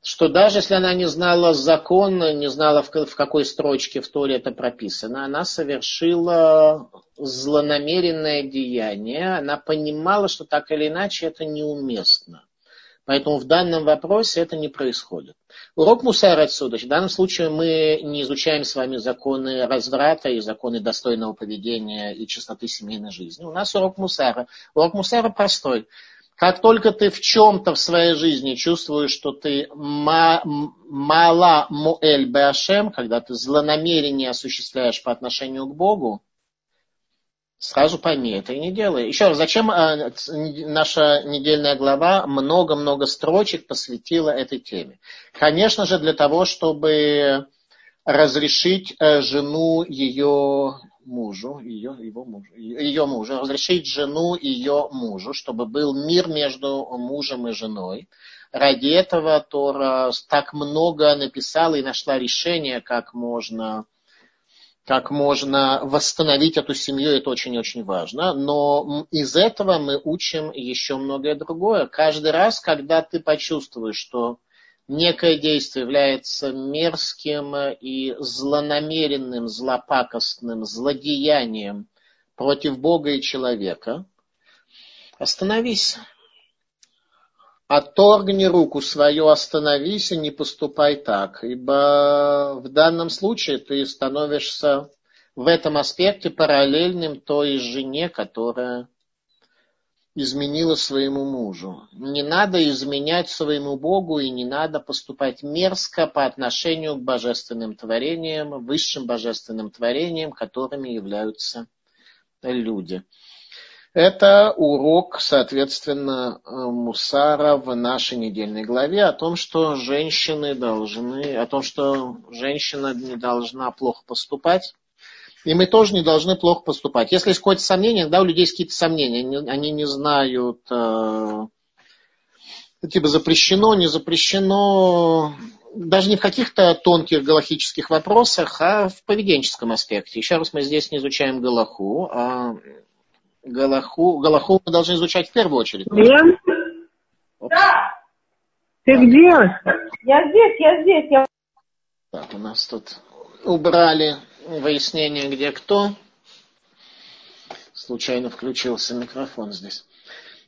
Что даже если она не знала закон, не знала в какой строчке в Торе это прописано, она совершила злонамеренное деяние, она понимала, что так или иначе это неуместно. Поэтому в данном вопросе это не происходит. Урок мусара отсюда. В данном случае мы не изучаем с вами законы разврата и законы достойного поведения и чистоты семейной жизни. У нас урок мусара. Урок мусара простой. Как только ты в чем-то в своей жизни чувствуешь, что ты мала муэль беашем, когда ты злонамерение осуществляешь по отношению к Богу, Сразу пойми, это и не делай. Еще раз, зачем э, наша недельная глава много-много строчек посвятила этой теме? Конечно же, для того, чтобы разрешить э, жену ее мужу, ее, его мужу, ее мужу, разрешить жену ее мужу, чтобы был мир между мужем и женой. Ради этого Тора так много написала и нашла решение, как можно как можно восстановить эту семью, это очень-очень важно. Но из этого мы учим еще многое другое. Каждый раз, когда ты почувствуешь, что некое действие является мерзким и злонамеренным, злопакостным злодеянием против Бога и человека, остановись. Отторгни руку свою, остановись и не поступай так, ибо в данном случае ты становишься в этом аспекте параллельным той жене, которая изменила своему мужу. Не надо изменять своему Богу и не надо поступать мерзко по отношению к божественным творениям, высшим божественным творениям, которыми являются люди. Это урок, соответственно, э, Мусара в нашей недельной главе о том, что женщины должны, о том, что женщина не должна плохо поступать. И мы тоже не должны плохо поступать. Если есть какое-то сомнение, да, у людей есть какие-то сомнения, они не знают, э, типа запрещено, не запрещено, даже не в каких-то тонких галахических вопросах, а в поведенческом аспекте. Еще раз мы здесь не изучаем галаху, а Галаху, Галаху мы должны изучать в первую очередь. Где? Да. Ты где? Я здесь, я здесь. Я... Так, у нас тут убрали выяснение, где кто. Случайно включился микрофон здесь.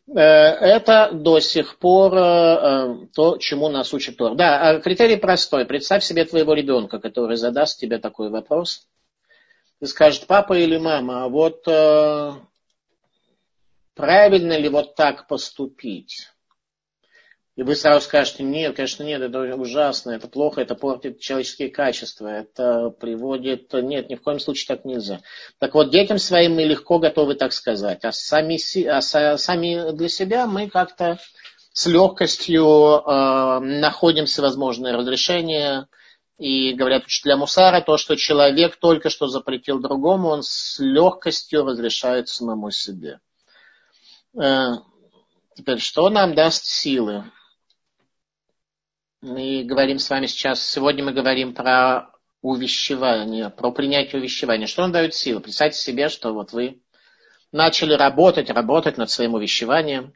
Э, это до сих пор э, то, чему нас учит Тор. Да, а критерий простой. Представь себе твоего ребенка, который задаст тебе такой вопрос. И скажет, папа или мама, а вот э, правильно ли вот так поступить? И вы сразу скажете, нет, конечно, нет, это ужасно, это плохо, это портит человеческие качества, это приводит... Нет, ни в коем случае так нельзя. Так вот, детям своим мы легко готовы так сказать, а сами, а сами для себя мы как-то с легкостью э, находим всевозможные разрешения, и говорят учителя Мусара, то, что человек только что запретил другому, он с легкостью разрешает самому себе. Э, теперь, что нам даст силы? Мы говорим с вами сейчас, сегодня мы говорим про увещевание, про принятие увещевания. Что он дает силы? Представьте себе, что вот вы начали работать, работать над своим увещеванием.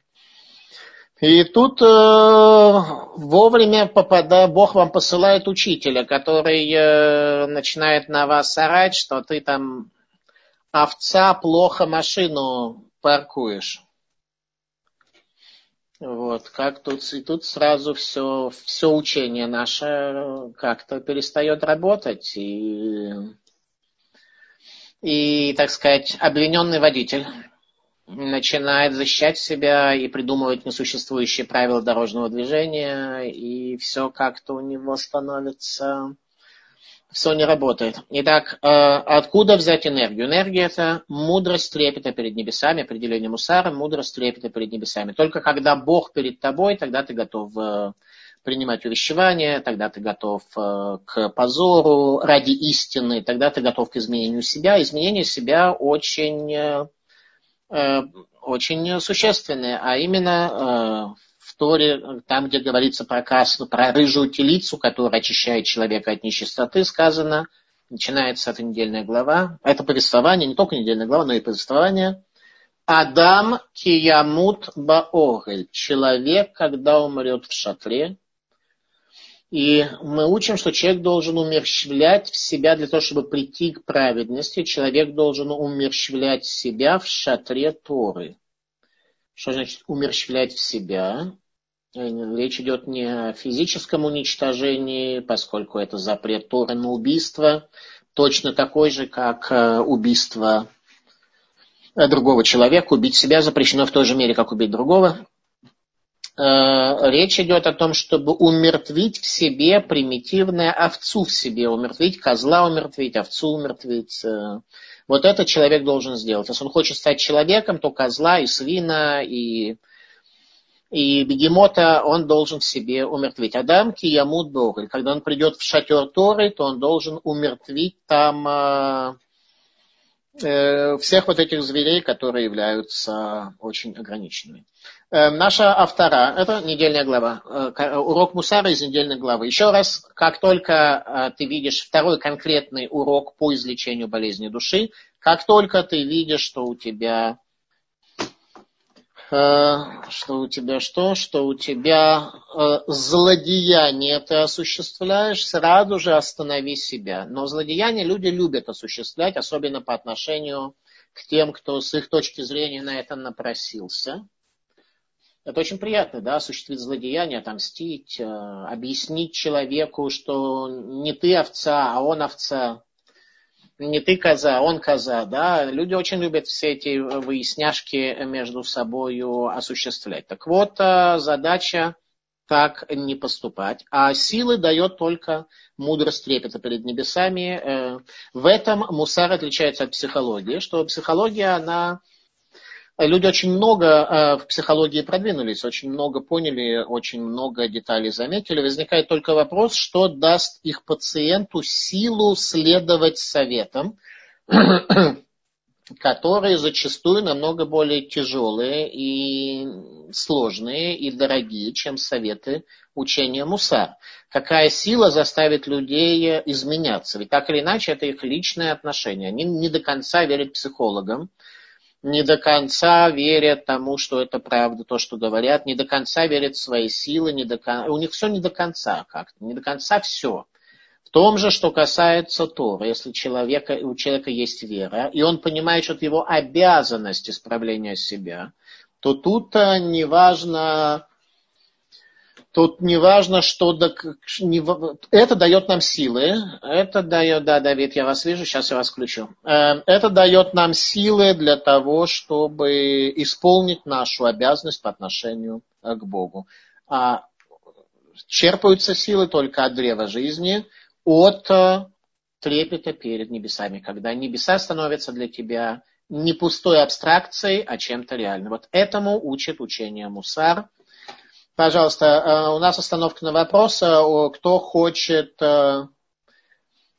И тут э, вовремя попада, Бог вам посылает учителя, который э, начинает на вас орать, что ты там овца плохо машину паркуешь. Вот, как тут, и тут сразу все, все учение наше как-то перестает работать. И, и, так сказать, обвиненный водитель начинает защищать себя и придумывать несуществующие правила дорожного движения, и все как-то у него становится все не работает. Итак, э, откуда взять энергию? Энергия – это мудрость трепета перед небесами, определение мусара, мудрость трепета перед небесами. Только когда Бог перед тобой, тогда ты готов э, принимать увещевания, тогда ты готов э, к позору ради истины, тогда ты готов к изменению себя. Изменение себя очень, очень существенное, а именно в Торе, там, где говорится про красную, про рыжую телицу, которая очищает человека от нечистоты, сказано, начинается эта недельная глава. Это повествование, не только недельная глава, но и повествование. Адам киямут баогель. Человек, когда умрет в шатре. И мы учим, что человек должен умерщвлять в себя для того, чтобы прийти к праведности. Человек должен умерщвлять себя в шатре Торы. Что значит умерщвлять в себя? Э, речь идет не о физическом уничтожении, поскольку это запрет Торы на убийство, точно такой же, как э, убийство э, другого человека. Убить себя запрещено в той же мере, как убить другого. Речь идет о том, чтобы умертвить в себе примитивное овцу в себе, умертвить козла, умертвить овцу, умертвить. Вот это человек должен сделать. Если он хочет стать человеком, то козла и свина и и бегемота он должен в себе умертвить. Адам киямут боголь. Когда он придет в шатер Торы, то он должен умертвить там э, э, всех вот этих зверей, которые являются очень ограниченными. Э, наша автора, это недельная глава, э, урок Мусара из недельной главы. Еще раз, как только э, ты видишь второй конкретный урок по излечению болезни души, как только ты видишь, что у тебя Э, что у тебя что? Что у тебя э, злодеяние ты осуществляешь, сразу же останови себя. Но злодеяние люди любят осуществлять, особенно по отношению к тем, кто с их точки зрения на это напросился. Это очень приятно, да, осуществить злодеяние, отомстить, э, объяснить человеку, что не ты овца, а он овца не ты коза, он коза, да, люди очень любят все эти выясняшки между собой осуществлять. Так вот, э, задача так не поступать. А силы дает только мудрость трепета перед небесами. Э, в этом мусар отличается от психологии, что психология, она Люди очень много э, в психологии продвинулись, очень много поняли, очень много деталей заметили. Возникает только вопрос, что даст их пациенту силу следовать советам, которые зачастую намного более тяжелые и сложные и дорогие, чем советы учения Мусар. Какая сила заставит людей изменяться? Ведь так или иначе это их личное отношение. Они не до конца верят психологам, не до конца верят тому, что это правда, то, что говорят, не до конца верят в свои силы, не до кон... у них все не до конца как-то, не до конца все. В том же, что касается Тора, если человека, у человека есть вера, и он понимает, что это его обязанность исправления себя, то тут э, неважно, Тут не важно, что это дает нам силы. Это дает, да, Давид, я вас вижу, сейчас я вас включу. Эм, это дает нам силы для того, чтобы исполнить нашу обязанность по отношению э, к Богу. А черпаются силы только от древа жизни, от э, трепета перед небесами, когда небеса становятся для тебя не пустой абстракцией, а чем-то реальным. Вот этому учит учение Мусар – Пожалуйста, э, у нас остановка на вопрос. Э, кто хочет э,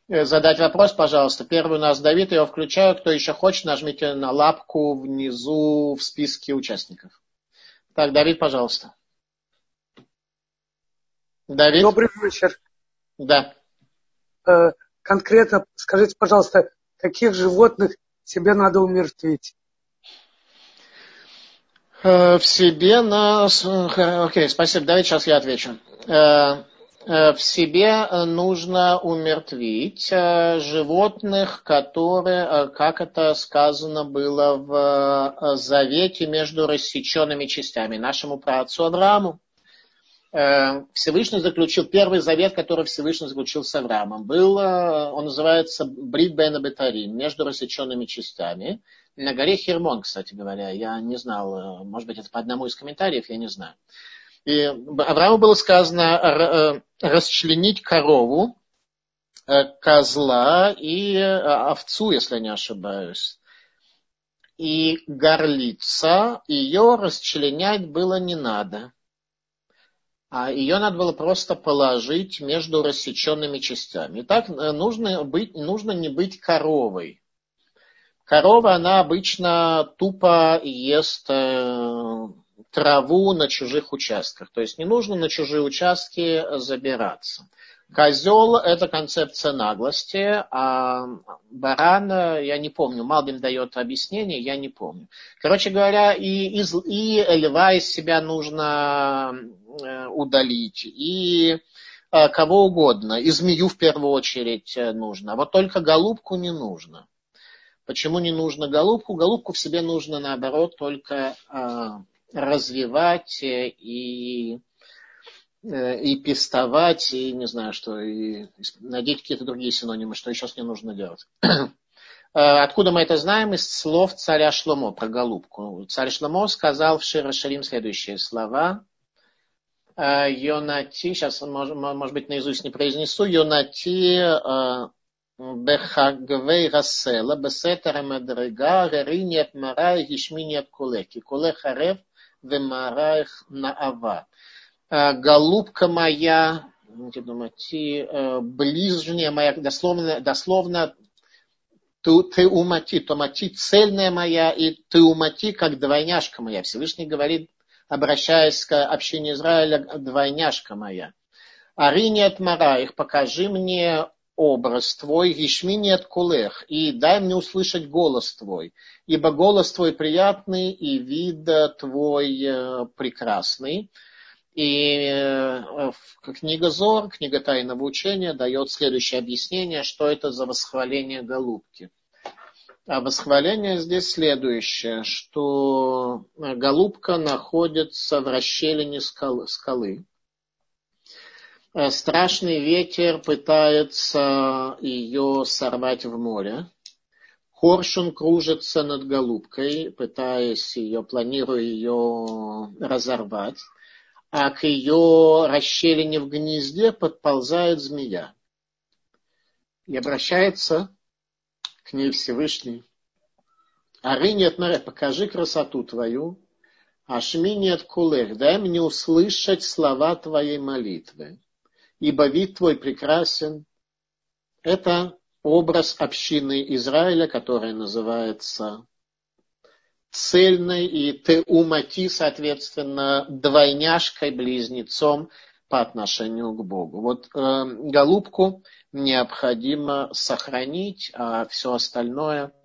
задать вопрос, пожалуйста. Первый у нас Давид, я его включаю. Кто еще хочет, нажмите на лапку внизу в списке участников. Так, Давид, пожалуйста. Давид? Добрый вечер. Да. Конкретно скажите, пожалуйста, каких животных себе надо умертвить? Э, в себе на... Окей, спасибо. Давайте сейчас я отвечу. Э, э, в себе нужно умертвить животных, которые, как это сказано было в завете между рассеченными частями, нашему праотцу Аврааму. Всевышний заключил, первый завет, который Всевышний заключил с Авраамом, был, он называется Брит Бен Бетарим, между рассеченными частями на горе Хермон, кстати говоря. Я не знал, э, может быть, это по одному из комментариев, я не знаю. И Аврааму было сказано э, расчленить корову, э, козла и овцу, если не ошибаюсь. И горлица, ее расчленять было не надо. А ее надо было просто положить между рассеченными частями. Итак, нужно, быть, нужно не быть коровой. Корова, она обычно тупо ест э, траву на чужих участках. То есть не нужно на чужие участки забираться. Козел – это концепция наглости, а баран, я не помню, Малбин дает объяснение, я не помню. Короче говоря, и, из, и льва из себя нужно э, удалить, и э, кого угодно, и змею в первую очередь нужно, а вот только голубку не нужно. Почему не нужно голубку? Голубку в себе нужно, наоборот, только э, развивать и, э, и пестовать, и не знаю что, и найдите какие-то другие синонимы, что еще с ней нужно делать. А, откуда мы это знаем? Из слов царя Шломо про голубку. Царь Шломо сказал в Широшалим следующие слова. Йонати, сейчас, может быть, наизусть не произнесу, Йонати בחגבי הסלע, בסתר המדרגה, הריני את מרייך, השמיני את קולך, כי קולך ערב ומרייך נאווה. Голубка моя, думайте, ближняя моя, дословно, дословно ты, ты умати, томати, цельная моя, и ты умати, как двойняшка моя. Всевышний говорит, обращаясь к общине Израиля, двойняшка моя. Арини от Мараих, покажи мне образ твой, гишмини от кулех, и дай мне услышать голос твой, ибо голос твой приятный, и вид твой э, прекрасный. И э, книга Зор, книга Тайного учения, дает следующее объяснение, что это за восхваление голубки. А восхваление здесь следующее, что голубка находится в расщелине скалы Э, страшный ветер пытается ее сорвать в море. Коршун кружится над голубкой, пытаясь ее, планируя ее разорвать. А к ее расщелине в гнезде подползает змея. И обращается к ней Всевышний. Ары нет море, покажи красоту твою. Ашми нет кулех, дай мне услышать слова твоей молитвы ибо вид твой прекрасен. Это образ общины Израиля, которая называется цельной, и теумати, соответственно, двойняшкой, близнецом по отношению к Богу. Вот э, голубку необходимо сохранить, а все остальное –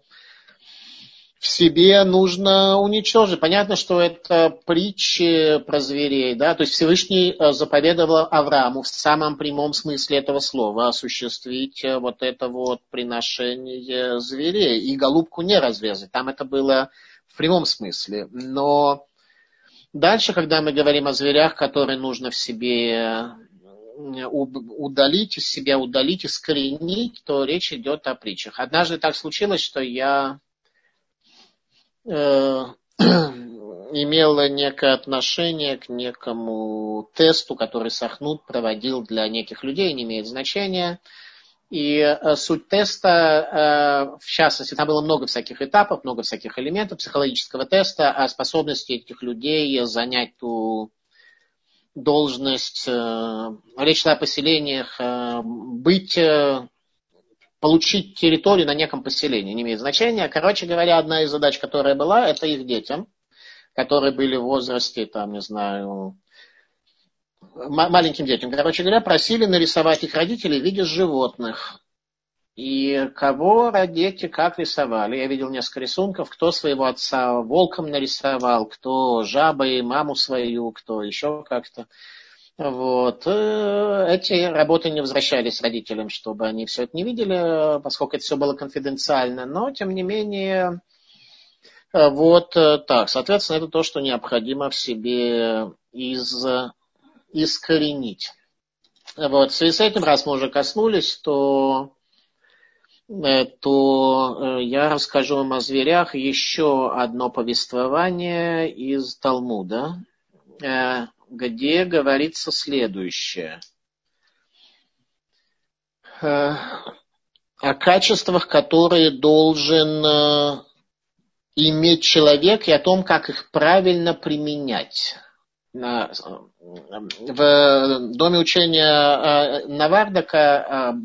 в себе нужно уничтожить. Понятно, что это притчи про зверей, да, то есть Всевышний э, заповедовал Аврааму в самом прямом смысле этого слова осуществить э, вот это вот приношение зверей и голубку не разрезать. Там это было в прямом смысле. Но дальше, когда мы говорим о зверях, которые нужно в себе э, удалить, из себя удалить, искоренить, то речь идет о притчах. Однажды так случилось, что я Э, имела некое отношение к некому тесту, который Сахнут проводил для неких людей, не имеет значения. И э, суть теста, э, в частности, там было много всяких этапов, много всяких элементов психологического теста о способности этих людей занять ту должность, речь шла о поселениях, быть получить территорию на неком поселении, не имеет значения. Короче говоря, одна из задач, которая была, это их детям, которые были в возрасте, там, не знаю, маленьким детям, короче говоря, просили нарисовать их родителей в виде животных. И кого дети как рисовали. Я видел несколько рисунков, кто своего отца волком нарисовал, кто жабой маму свою, кто еще как-то. Вот. Э, эти работы не возвращались родителям, чтобы они все это не видели, поскольку это все было конфиденциально. Но, тем не менее, э, вот э, так. Соответственно, это то, что необходимо в себе из, искоренить. Вот. В связи с этим, раз мы уже коснулись, то, то я расскажу вам о зверях еще одно повествование из Талмуда где говорится следующее. Э, о качествах, которые должен э, иметь человек и о том, как их правильно применять. В доме учения э, Навардака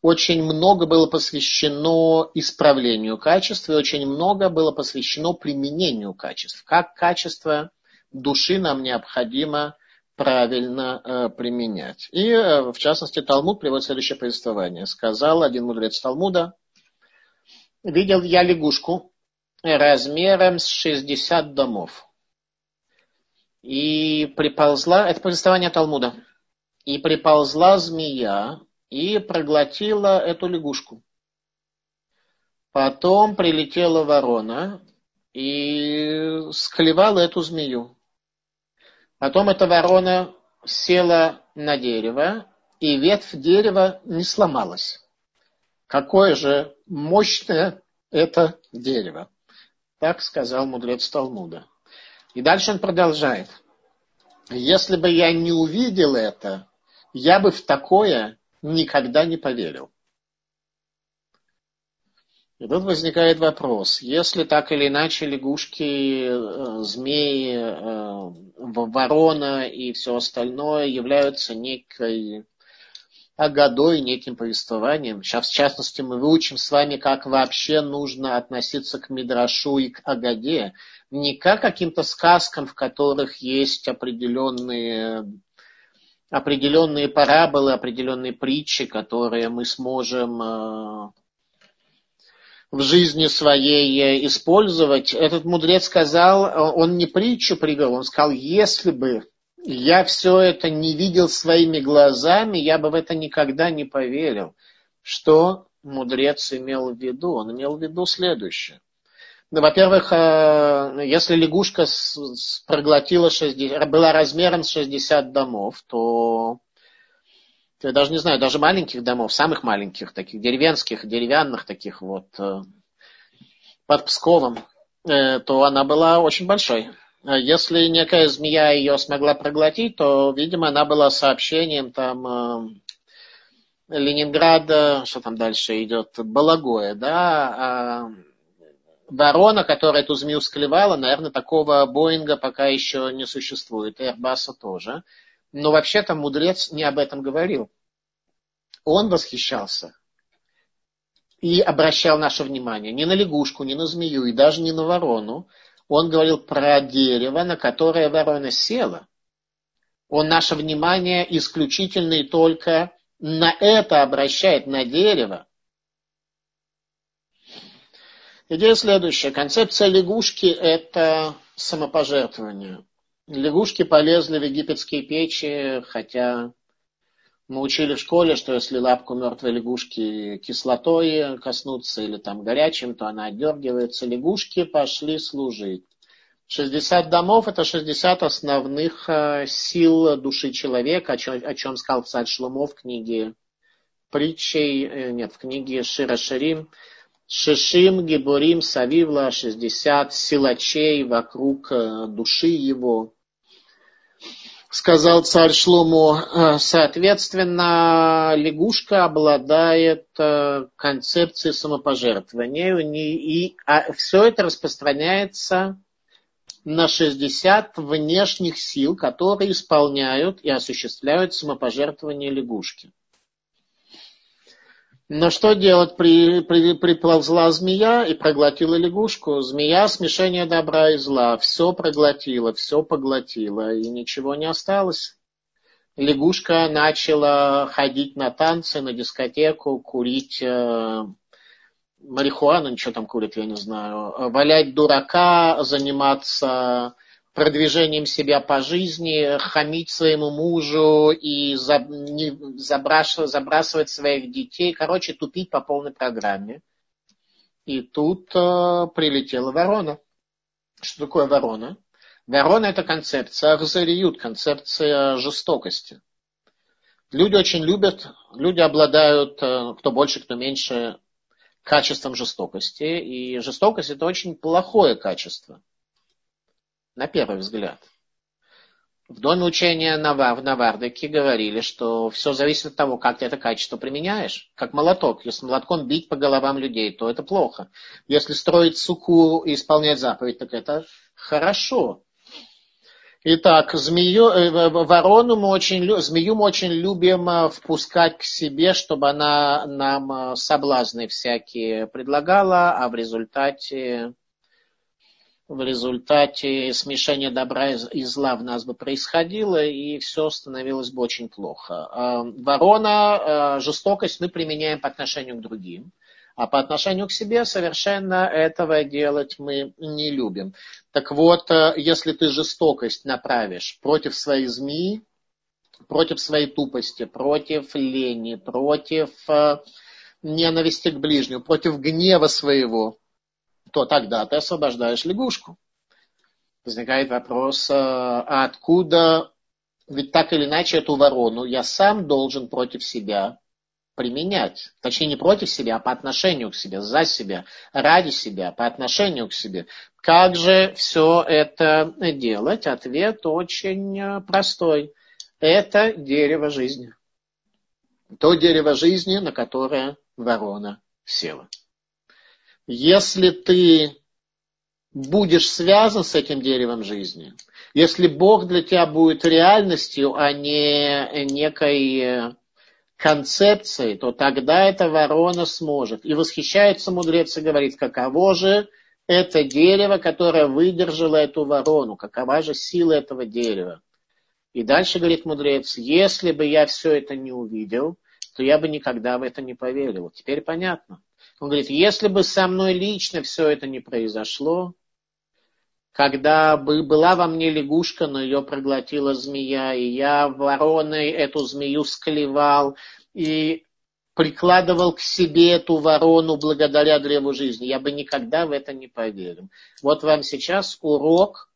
очень много было посвящено исправлению качеств и очень много было посвящено применению качеств. Как качество души нам необходимо правильно э, применять. И, э, в частности, Талмуд приводит следующее повествование. Сказал один мудрец Талмуда, видел я лягушку размером с 60 домов. И приползла, это повествование Талмуда, и приползла змея и проглотила эту лягушку. Потом прилетела ворона и склевала эту змею. Потом эта ворона села на дерево, и ветвь дерева не сломалась. Какое же мощное это дерево. Так сказал мудрец Талмуда. И дальше он продолжает. Если бы я не увидел это, я бы в такое никогда не поверил. И тут возникает вопрос, если так или иначе лягушки, э, змеи, э, ворона и все остальное являются некой агадой, неким повествованием. Сейчас, в частности, мы выучим с вами, как вообще нужно относиться к Мидрашу и к Агаде. Не как каким-то сказкам, в которых есть определенные, определенные параболы, определенные притчи, которые мы сможем э, в жизни своей использовать. Этот мудрец сказал, он не притчу привел, он сказал, если бы я все это не видел своими глазами, я бы в это никогда не поверил. Что мудрец имел в виду? Он имел в виду следующее. Ну, во-первых, э, если лягушка проглотила 60, была размером с 60 домов, то я даже не знаю, даже маленьких домов, самых маленьких, таких деревенских, деревянных таких вот, э, под Псковом, э, то она была очень большой. Если некая змея ее смогла проглотить, то, видимо, она была сообщением там э, Ленинграда, что там дальше идет, Балагоя, да, а ворона, которая эту змею склевала, наверное, такого Боинга пока еще не существует, и Airbus тоже. Но вообще-то мудрец не об этом говорил. Он восхищался и обращал наше внимание не на лягушку, не на змею и даже не на ворону. Он говорил про дерево, на которое ворона села. Он наше внимание исключительно и только на это обращает, на дерево. Идея следующая. Концепция лягушки – это самопожертвование. Лягушки полезли в египетские печи, хотя мы учили в школе, что если лапку мертвой лягушки кислотой коснуться или там горячим, то она отдергивается. Лягушки пошли служить. 60 домов – это 60 основных э, сил души человека, о чем, о чем сказал царь Шлумо в книге притчей, э, нет, в книге Шира Ширим. Шишим, Гебурим, Савивла, 60 силачей вокруг э, души его, сказал царь Шломо. Э, соответственно, лягушка обладает э, концепцией самопожертвования, и а все это распространяется на 60 внешних сил, которые исполняют и осуществляют самопожертвование лягушки. Но что делать? При, при, приползла змея и проглотила лягушку. Змея смешение добра и зла. Все проглотила, все поглотила, и ничего не осталось. Лягушка начала ходить на танцы, на дискотеку, курить э, марихуану, ничего там курит, я не знаю, валять дурака, заниматься продвижением себя по жизни, хамить своему мужу и за, не, забрасывать, забрасывать своих детей. Короче, тупить по полной программе. И тут э, прилетела ворона. Что такое ворона? Ворона – это концепция ахзариют, концепция жестокости. Люди очень любят, люди обладают, э, кто больше, кто меньше, качеством жестокости. И жестокость – это очень плохое качество – на первый взгляд. В доме учения в Навардеке говорили, что все зависит от того, как ты это качество применяешь. Как молоток. Если молотком бить по головам людей, то это плохо. Если строить суку и исполнять заповедь, так это хорошо. Итак, змею, э, ворону мы очень, змею мы очень любим э, впускать к себе, чтобы она нам э, соблазны всякие предлагала, а в результате в результате смешения добра и зла в нас бы происходило, и все становилось бы очень плохо. А, ворона, а, жестокость мы применяем по отношению к другим, а по отношению к себе совершенно этого делать мы не любим. Так вот, а, если ты жестокость направишь против своей змеи, против своей тупости, против лени, против ненависти к ближнему, против гнева своего, то тогда ты освобождаешь лягушку. Возникает вопрос, а откуда, ведь так или иначе эту ворону я сам должен против себя применять. Точнее, не против себя, а по отношению к себе, за себя, ради себя, по отношению к себе. Как же все это делать? Ответ очень простой. Это дерево жизни. То дерево жизни, на которое ворона села. Если ты будешь связан с этим деревом жизни, если Бог для тебя будет реальностью, а не некой концепцией, то тогда эта ворона сможет. И восхищается мудрец и говорит, каково же это дерево, которое выдержало эту ворону, какова же сила этого дерева. И дальше говорит мудрец, если бы я все это не увидел, то я бы никогда в это не поверил. Теперь понятно. Он говорит, если бы со мной лично все это не произошло, когда бы была во мне лягушка, но ее проглотила змея, и я вороной эту змею склевал и прикладывал к себе эту ворону благодаря древу жизни, я бы никогда в это не поверил. Вот вам сейчас урок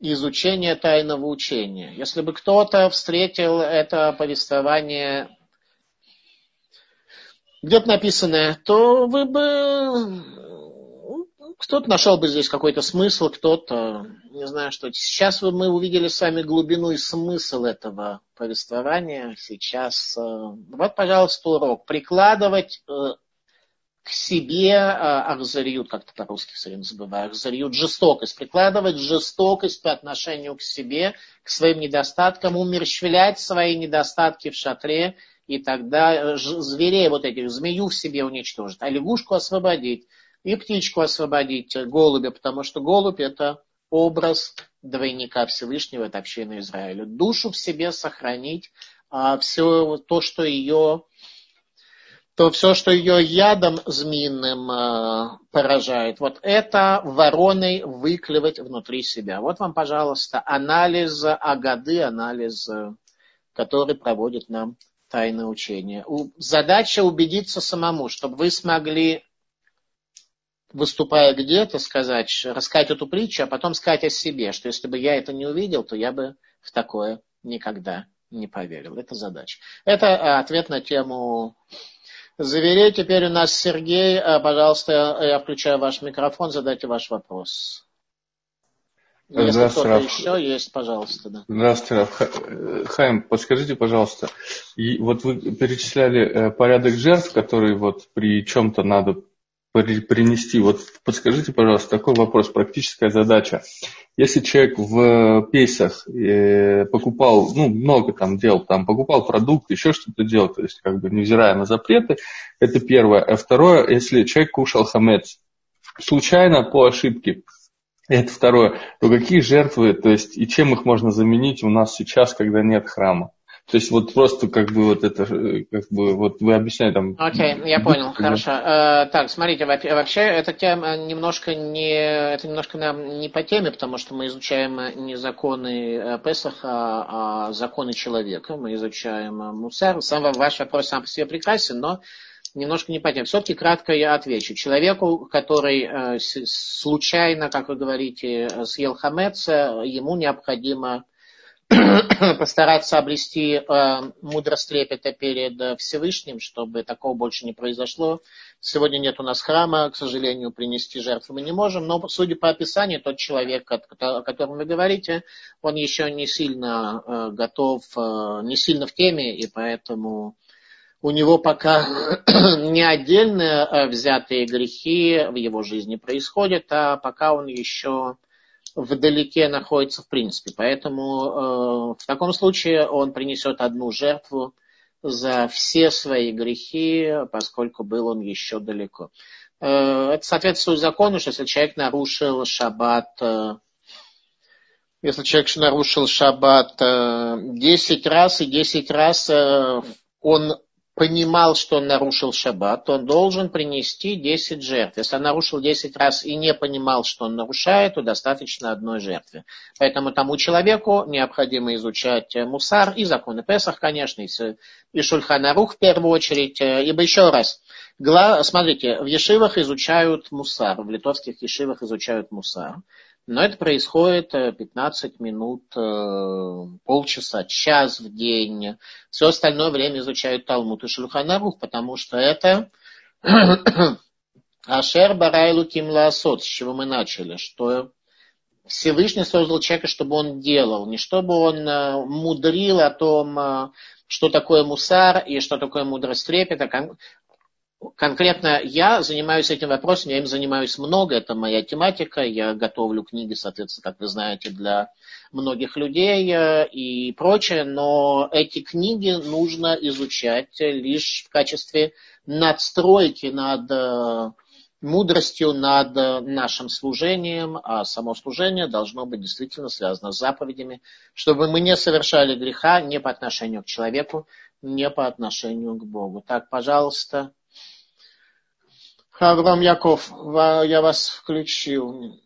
изучения тайного учения. Если бы кто-то встретил это повествование где-то написанное, то вы бы... Кто-то нашел бы здесь какой-то смысл, кто-то, не знаю что. Сейчас мы увидели с вами глубину и смысл этого повествования. Сейчас, э, вот, пожалуйста, урок. Прикладывать э, к себе э, ахзариют, как-то по-русски все время забываю, ахзариют, жестокость, прикладывать жестокость по отношению к себе, к своим недостаткам, умерщвлять свои недостатки в шатре и тогда э, зверей вот этих, змею в себе уничтожить, а лягушку освободить, и птичку освободить, э, голубя, потому что голубь это образ двойника Всевышнего, это община Израиля. Душу в себе сохранить, а все то, что ее то все, что ее ядом змеиным э, поражает, вот это вороной выклевать внутри себя. Вот вам, пожалуйста, анализ Агады, анализ, который проводит нам тайное учение. Задача убедиться самому, чтобы вы смогли, выступая где-то, сказать, рассказать эту притчу, а потом сказать о себе, что если бы я это не увидел, то я бы в такое никогда не поверил. Это задача. Это э, ответ на тему заверей. Теперь у нас Сергей. Э, пожалуйста, я включаю ваш микрофон, задайте ваш вопрос. Если кто-то еще есть, пожалуйста. Да. Здравствуйте, Раф. Хайм, подскажите, пожалуйста, и вот вы перечисляли э, порядок жертв, которые вот при чем-то надо принести. Вот подскажите, пожалуйста, такой вопрос, практическая задача. Если человек в Пейсах э, покупал, ну, много там дел, там покупал продукт, еще что-то делал, то есть как бы невзирая на запреты, это первое. А второе, если человек кушал хамец, случайно по ошибке, это второе, то какие жертвы, то есть и чем их можно заменить у нас сейчас, когда нет храма? То есть вот просто как бы вот это, как бы вот вы объясняете там. Окей, okay, я понял, хорошо. Uh, так, смотрите, вообще эта тема немножко не, это немножко нам не по теме, потому что мы изучаем не законы э, Песаха, а законы человека. Мы изучаем Мусар. Сам ваш вопрос сам по себе прекрасен, но немножко не по теме. Все-таки кратко я отвечу. Человеку, который э, случайно, как вы говорите, съел хамец, ему необходимо постараться обрести э, мудрость трепета перед э, Всевышним, чтобы такого больше не произошло. Сегодня нет у нас храма, к сожалению, принести жертву мы не можем, но, судя по описанию, тот человек, о котором вы говорите, он еще не сильно э, готов, э, не сильно в теме, и поэтому у него пока не отдельные э, взятые грехи в его жизни происходят, а пока он еще вдалеке находится в принципе. Поэтому э, в таком случае он принесет одну жертву за все свои грехи, поскольку был он еще далеко. Э, это соответствует закону, что если человек нарушил шаббат, э, если человек нарушил шаббат э, 10 раз и 10 раз э, он понимал, что он нарушил шаббат, он должен принести 10 жертв. Если он нарушил 10 раз и не понимал, что он нарушает, то достаточно одной жертвы. Поэтому тому человеку необходимо изучать мусар и законы Песах, конечно, и Шульханарух в первую очередь. Ибо еще раз, смотрите, в Ешивах изучают мусар, в литовских Ешивах изучают мусар. Но это происходит 15 э, минут, э, полчаса, час в день. Все остальное время изучают Талмуд и Шульханарух, потому что это Ашер Барайлу Ким Лаасот, с чего мы начали, что Всевышний создал человека, чтобы он делал, не чтобы он э, мудрил о том, что такое мусар и что такое мудрость трепета. Конкретно я занимаюсь этим вопросом, я им занимаюсь много, это моя тематика, я готовлю книги, соответственно, как вы знаете, для многих людей э, и прочее, но эти книги нужно изучать лишь в качестве надстройки над э, мудростью над нашим служением, а само служение должно быть действительно связано с заповедями, чтобы мы не совершали греха не по отношению к человеку, не по отношению к Богу. Так, пожалуйста. Авраам Яков, я вас включил.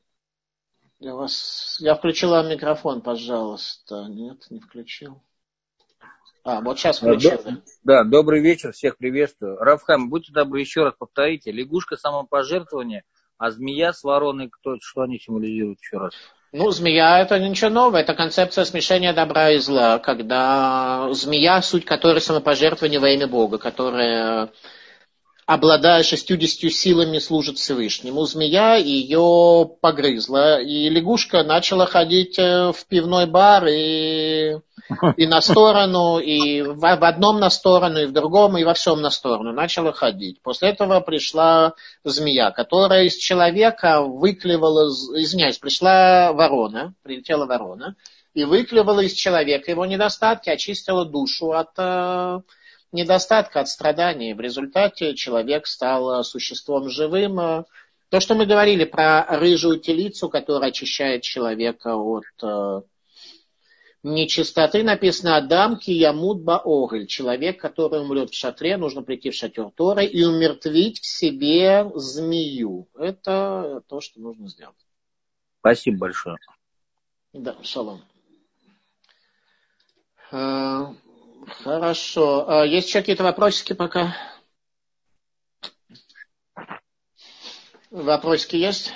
Я, вас, я включил вам микрофон, пожалуйста. Нет, не включил. А, вот сейчас включил. Да, да, добрый вечер, всех приветствую. Равхам, будьте добры, еще раз повторите. Лягушка самопожертвование, а змея с вороной, кто, что они символизируют еще раз? Ну, змея это ничего нового, это концепция смешения добра и зла, когда змея, суть которой самопожертвование во имя Бога, которая обладая шестьюдесятью силами, служит Всевышнему. Змея ее погрызла, и лягушка начала ходить э, в пивной бар и, и на сторону, и в, в одном на сторону, и в другом, и во всем на сторону. Начала ходить. После этого пришла змея, которая из человека выклевала, извиняюсь, пришла ворона, прилетела ворона, и выклевала из человека его недостатки, очистила душу от э, недостатка, от страданий. В результате человек стал существом живым. То, что мы говорили про рыжую телицу, которая очищает человека от э, нечистоты, написано Адам киямут баогль. Человек, который умрет в шатре, нужно прийти в шатер Торы и умертвить в себе змею. Это то, что нужно сделать. Спасибо большое. Да, шалом. Хорошо. А есть еще какие-то вопросики пока? Вопросики есть?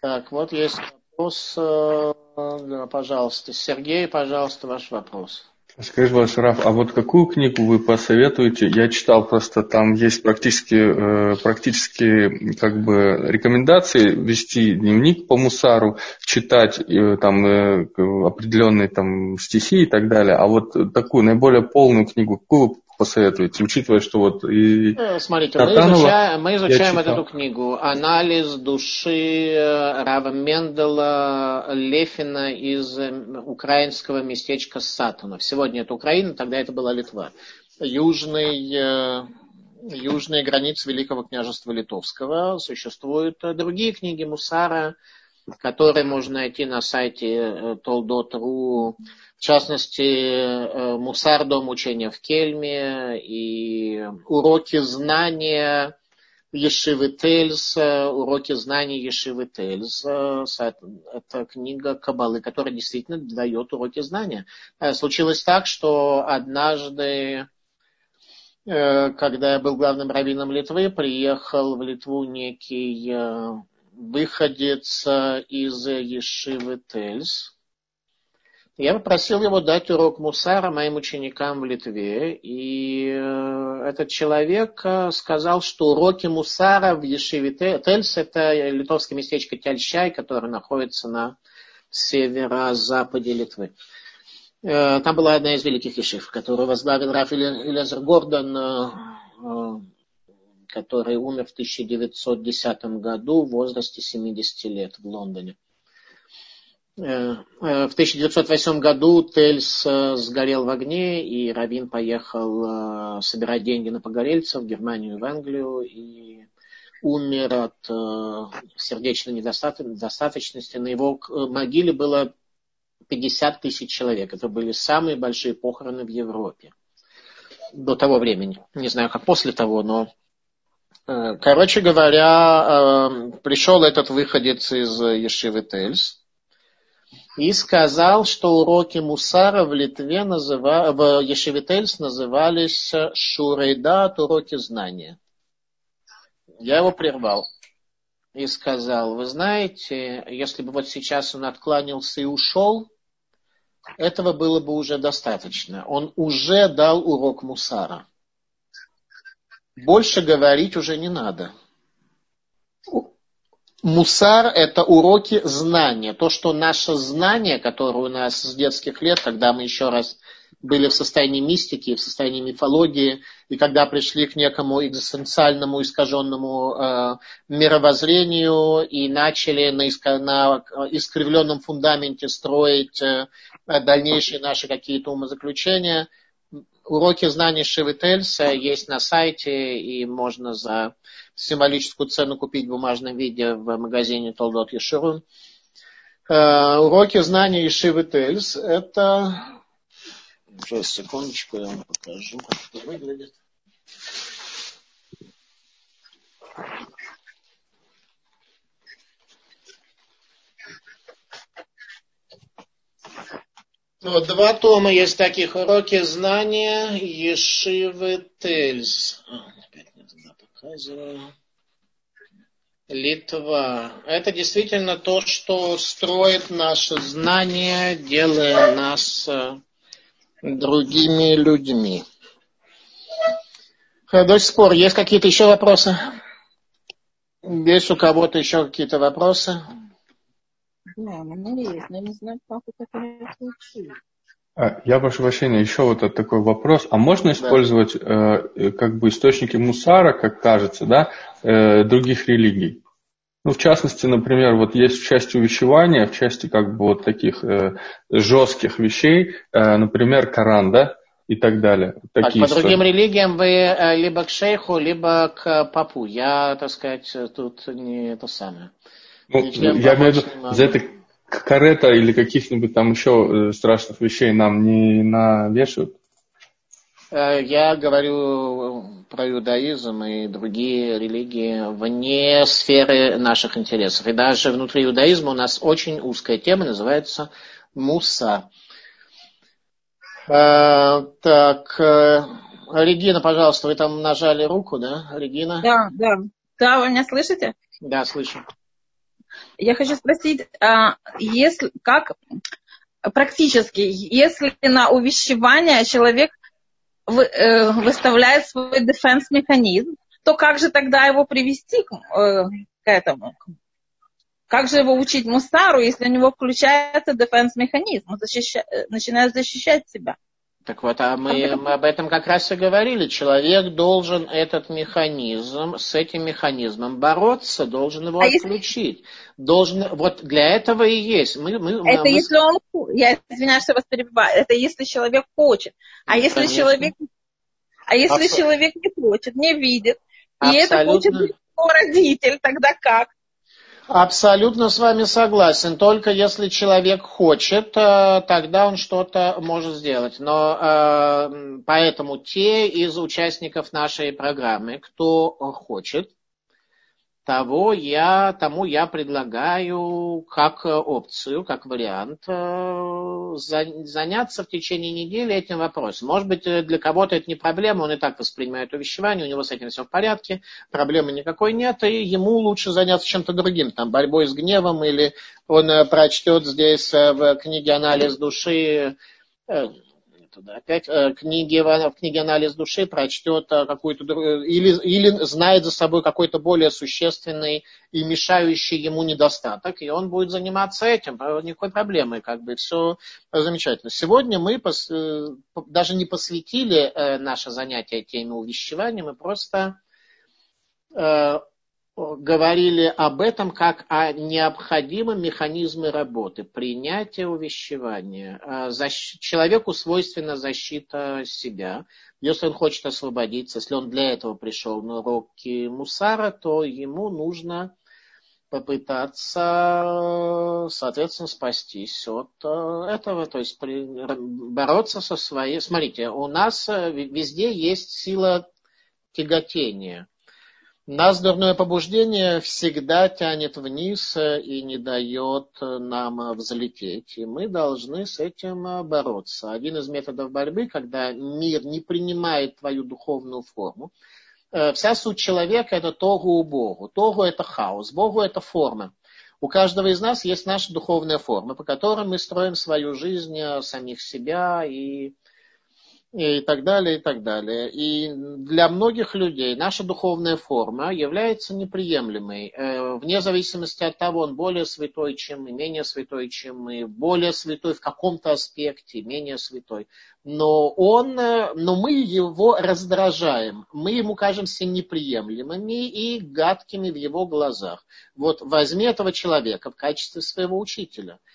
Так, вот есть вопрос. Э, пожалуйста, Сергей, пожалуйста, ваш вопрос. Скажи, ваш Раф, а вот какую книгу вы посоветуете? Я читал просто, там есть практически, э, практически как бы рекомендации вести дневник по мусару, читать э, там э, определенные там стихи и так далее. А вот такую наиболее полную книгу, какую вы посоветуете, учитывая, что вот и э, Смотрите, мы изучаем, мы изучаем вот эту книгу «Анализ души э, Рава Мендела Лефина из э, украинского местечка Сатанов». Сегодня это Украина, тогда это была Литва. Южный, южные границы Великого княжества Литовского. Существуют другие книги Мусара, которые можно найти на сайте toldot.ru в частности, э, Мусар дом учения в Кельме и уроки знания Ешивы Тельс, уроки знаний Ешивы Тельс. Это книга Кабалы, которая действительно дает уроки знания. Э, случилось так, что однажды, э, когда я был главным раввином Литвы, приехал в Литву некий выходец из Ешивы Тельс, я попросил его дать урок мусара моим ученикам в Литве, и э, этот человек э, сказал, что уроки мусара в Ешиве Тельс, это литовское местечко Тяльщай, которое находится на северо-западе Литвы. Э, там была одна из великих ешив, которую возглавил Раф Элязер Гордон, который умер в 1910 году в возрасте 70 лет в Лондоне. Э, э, в 1908 году Тельс э, сгорел в огне, и Равин поехал собирать деньги на погорельцев в Германию и в Англию, и умер от сердечной недостаточности. На его могиле было 50 тысяч человек. Это были самые большие похороны в Европе до того времени. Не знаю, как после того, но Короче говоря, пришел этот выходец из Ешивы Тельс, и сказал, что уроки Мусара в Литве называ... в Ешевительс назывались Шурейдат, уроки знания. Я его прервал и сказал, вы знаете, если бы вот сейчас он откланялся и ушел, этого было бы уже достаточно. Он уже дал урок Мусара. Больше говорить уже не надо. Мусар – это уроки знания. То, что наше знание, которое у нас с детских лет, когда мы еще раз были в состоянии мистики, в состоянии мифологии, и когда пришли к некому экзистенциальному искаженному э, мировоззрению и начали на, иск... на искривленном фундаменте строить э, дальнейшие наши какие-то умозаключения. Уроки знаний Шивы Тельса есть на сайте, и можно за символическую цену купить в бумажном виде в магазине Толдот Еширун. Э, уроки знания Ешивы Тельс – это... Сейчас, секундочку, я вам покажу, как это выглядит. Вот, два тома есть таких. Уроки знания Ешивы Тельс. А, показываю. Литва. Это действительно то, что строит наше знание, делая нас э, другими людьми. До сих пор есть какие-то еще вопросы? Есть у кого-то еще какие-то вопросы? Да, у меня есть, но я не знаю, как это случилось. А, я прошу прощения, еще вот такой вопрос. А можно использовать да. э, как бы источники мусара, как кажется, да, э, других религий? Ну, в частности, например, вот есть в части увещевания, в части как бы вот таких э, жестких вещей, э, например, Коран, да, и так далее. Такие по другим религиям вы э, либо к шейху, либо к папу. Я, так сказать, тут не то самое. Ну, я имею в виду, за это карета или каких-нибудь там еще э, страшных вещей нам не навешивают? Э, я говорю про иудаизм и другие религии вне сферы наших интересов. И даже внутри иудаизма у нас очень узкая тема, называется муса. Э, так, Регина, пожалуйста, вы там нажали руку, да, Регина? Да, да. Да, вы меня слышите? Да, слышу. Я хочу спросить, а, если, как практически, если на увещевание человек э, выставляет свой дефенс-механизм, то как же тогда его привести к, э, к этому? Как же его учить мусару, если у него включается дефенс-механизм, он защища, начинает защищать себя? Так вот, а мы, мы об этом как раз и говорили. Человек должен этот механизм, с этим механизмом бороться, должен его а отключить. Если... Должен, вот для этого и есть. Мы, мы, это мы... если он, я извиняюсь, что вас перебиваю, это если человек хочет. А ну, если конечно. человек, а если Абсо... человек не хочет, не видит, Абсолютно. и это хочет родитель, тогда как? Абсолютно с вами согласен. Только если человек хочет, э, тогда он что-то может сделать. Но э, поэтому те из участников нашей программы, кто хочет, того я, тому я предлагаю как опцию, как вариант э, заняться в течение недели этим вопросом. Может быть, для кого-то это не проблема, он и так воспринимает увещевание, у него с этим все в порядке, проблемы никакой нет, и ему лучше заняться чем-то другим, там, борьбой с гневом, или он э, прочтет здесь э, в книге «Анализ души» туда. Опять э, книги, в книге «Анализ души» прочтет э, какую-то или, или знает за собой какой-то более существенный и мешающий ему недостаток, и он будет заниматься этим. Никакой проблемы, как бы все замечательно. Сегодня мы пос, э, даже не посвятили наше занятие теме увещевания, мы просто говорили об этом как о необходимом механизме работы, принятия увещевания. А, человеку свойственна защита себя. Если он хочет освободиться, если он для этого пришел на уроки Мусара, то ему нужно попытаться, соответственно, спастись от э, этого, то есть бороться со своей... Смотрите, у нас везде есть сила тяготения – нас дурное побуждение всегда тянет вниз э, и не дает э, нам э, взлететь. И мы должны с этим бороться. Один из методов борьбы, когда мир не принимает твою духовную форму, вся суть человека это тогу у Богу. Тогу это хаос, Богу это форма. У каждого из нас есть наша духовная форма, по которой мы строим свою жизнь, самих себя и и так далее, и так далее. И для многих людей наша духовная форма является неприемлемой, э, вне зависимости от того, он более святой, чем мы, менее святой, чем мы, более святой в каком-то аспекте, менее святой. Но, он, э, но мы его раздражаем, мы ему кажемся неприемлемыми и гадкими в его глазах. Вот возьми этого человека в качестве своего учителя –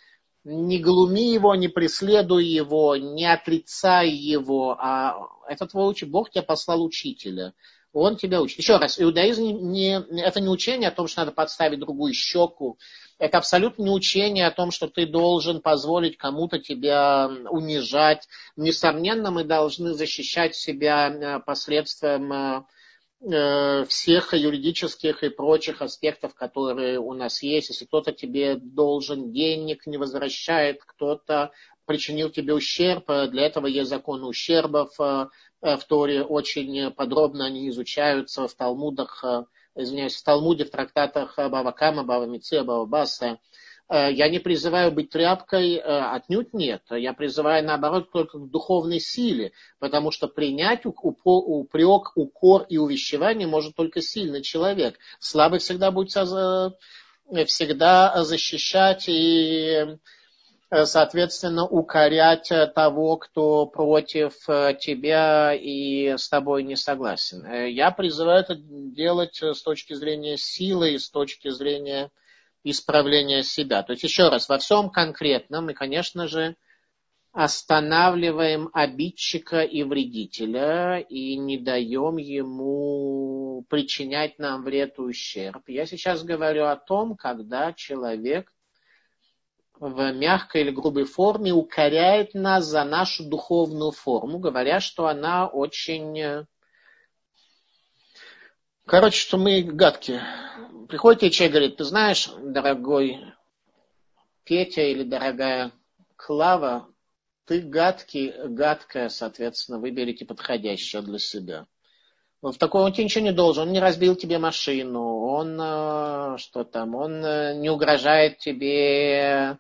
не глуми его, не преследуй его, не отрицай его, а это твой учитель, Бог тебя послал учителя. Он тебя учит. Еще раз, иудаизм не, это не учение о том, что надо подставить другую щеку. Это абсолютно не учение о том, что ты должен позволить кому-то тебя унижать. Несомненно, мы должны защищать себя э, посредством Э, всех юридических и прочих аспектов, которые у нас есть. Если кто-то тебе должен денег, не возвращает, кто-то причинил тебе ущерб, э, для этого есть законы ущербов, э, в Торе очень подробно они изучаются в Талмудах, извиняюсь, в Талмуде, в трактатах Бава Кама, Бава Мице, Бава Баса, Э, я не призываю быть тряпкой, э, отнюдь нет. Я призываю, наоборот, только к духовной силе, потому что принять упрек, укор и увещевание может только сильный человек. Слабый всегда будет всегда защищать и э, соответственно, укорять того, кто против тебя и с тобой не согласен. Я призываю это делать с точки зрения силы и с точки зрения исправления себя. То есть, еще раз, во всем конкретном мы, конечно же, останавливаем обидчика и вредителя и не даем ему причинять нам вред и ущерб. Я сейчас говорю о том, когда человек в мягкой или грубой форме укоряет нас за нашу духовную форму, говоря, что она очень... Короче, что мы гадкие приходит тебе человек, говорит, ты знаешь, дорогой Петя или дорогая Клава, ты гадкий, гадкая, соответственно, выберите подходящее для себя. В такой он тебе ничего не должен, он не разбил тебе машину, он э, что там, он э, не угрожает тебе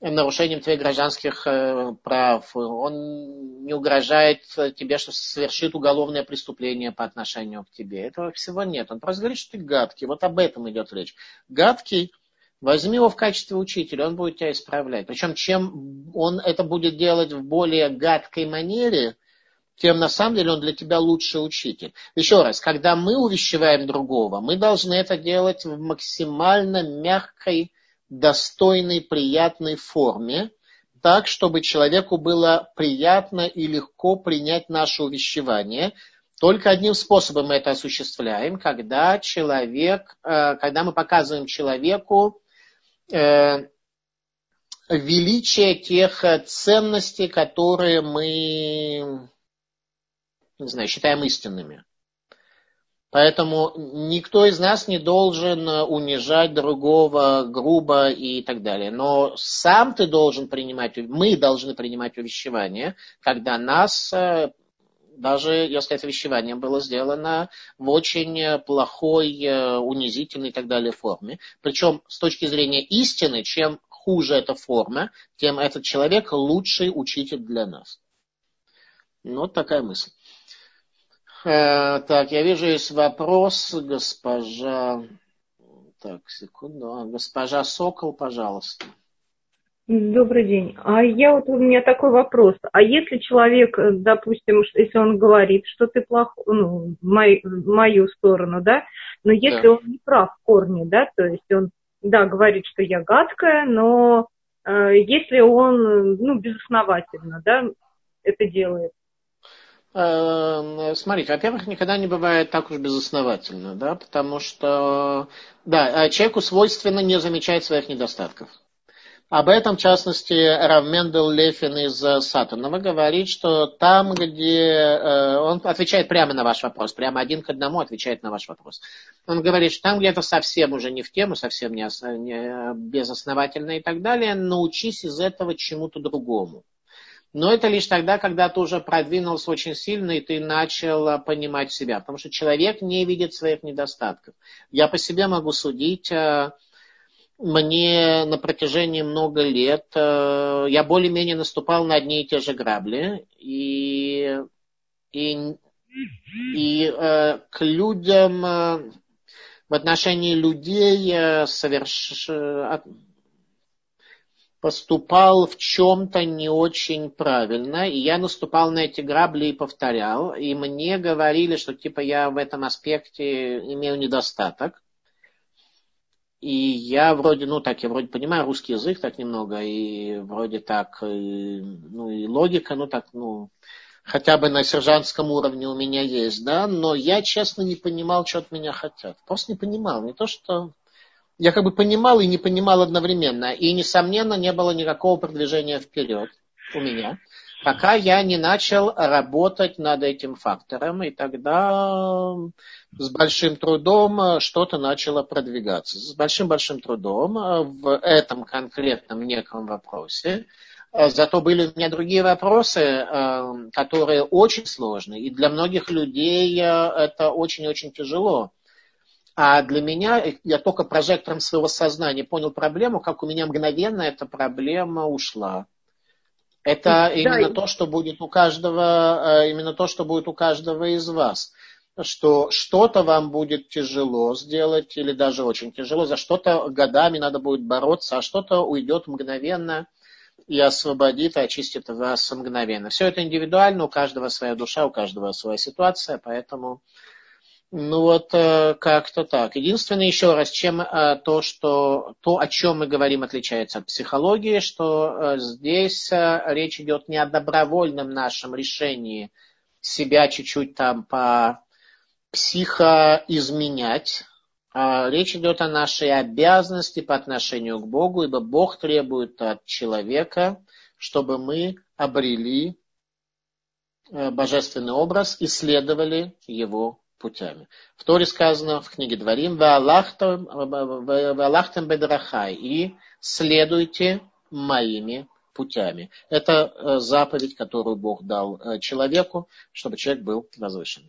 нарушением твоих гражданских э, прав, он не угрожает тебе, что совершит уголовное преступление по отношению к тебе. Этого всего нет. Он просто говорит, что ты гадкий. Вот об этом идет речь. Гадкий Возьми его в качестве учителя, он будет тебя исправлять. Причем, чем он это будет делать в более гадкой манере, тем на самом деле он для тебя лучший учитель. Еще раз, когда мы увещеваем другого, мы должны это делать в максимально мягкой, достойной, приятной форме, так, чтобы человеку было приятно и легко принять наше увещевание. Только одним способом мы это осуществляем, когда человек, э, когда мы показываем человеку э, величие тех ценностей, которые мы не знаю, считаем истинными. Поэтому никто из нас не должен унижать другого грубо и так далее. Но сам ты должен принимать, мы должны принимать увещевание, когда нас, э, даже если это увещевание было сделано в очень плохой, э, унизительной и так далее форме. Причем с точки зрения истины, чем хуже эта форма, тем этот человек лучший учитель для нас. Ну, вот такая мысль. Э, так, я вижу, есть вопрос, госпожа... Так, секунду. А, госпожа Сокол, пожалуйста. Добрый день. А я вот у меня такой вопрос. А если человек, допустим, если он говорит, что ты плох, ну, в, мой, в мою сторону, да, но если да. он не прав в корне, да, то есть он, да, говорит, что я гадкая, но э, если он, ну, безосновательно, да, это делает, смотрите, во-первых, никогда не бывает так уж безосновательно, да, потому что, да, э, человеку свойственно не замечать своих недостатков. Об этом, в частности, Равмендел Лефин из э, Сатанова говорит, что там, где э, он отвечает прямо на ваш вопрос, прямо один к одному отвечает на ваш вопрос. Он говорит, что там, где это совсем уже не в тему, совсем не, не безосновательно и так далее, научись из этого чему-то другому. Но это лишь тогда, когда ты уже продвинулся очень сильно, и ты начал а, понимать себя. Потому что человек не видит своих недостатков. Я по себе могу судить. А, мне на протяжении много лет а, я более-менее наступал на одни и те же грабли. И, и, и к людям, в отношении людей соверш поступал в чем-то не очень правильно, и я наступал на эти грабли и повторял, и мне говорили, что типа я в этом аспекте имею недостаток. И я вроде, ну так, я вроде понимаю русский язык так немного, и вроде так, и, ну и логика, ну так, ну, хотя бы на сержантском уровне у меня есть, да, но я честно не понимал, что от меня хотят. Просто не понимал. Не то, что я как бы понимал и не понимал одновременно. И, несомненно, не было никакого продвижения вперед у меня, пока я не начал работать над этим фактором. И тогда с большим трудом что-то начало продвигаться. С большим-большим трудом в этом конкретном неком вопросе. Зато были у меня другие вопросы, которые очень сложные. И для многих людей это очень-очень тяжело а для меня, я только прожектором своего сознания понял проблему, как у меня мгновенно эта проблема ушла. Это да, именно и... то, что будет у каждого, э, именно то, что будет у каждого из вас. Что что-то вам будет тяжело сделать, или даже очень тяжело, за что-то годами надо будет бороться, а что-то уйдет мгновенно и освободит, и очистит вас мгновенно. Все это индивидуально, у каждого своя душа, у каждого своя ситуация, поэтому ну вот э, как-то так. Единственное, еще раз, чем э, то, что то, о чем мы говорим, отличается от психологии, что э, здесь речь идет не о добровольном нашем решении себя чуть-чуть там по психоизменять, а речь идет о нашей обязанности по отношению к Богу, ибо Бог требует от человека, чтобы мы обрели божественный образ и следовали его путями. В Торе сказано в книге Дворим «Ваалахтем бедрахай» и следуйте моими путями. Это э, заповедь, которую Бог дал э, человеку, чтобы человек был возвышен.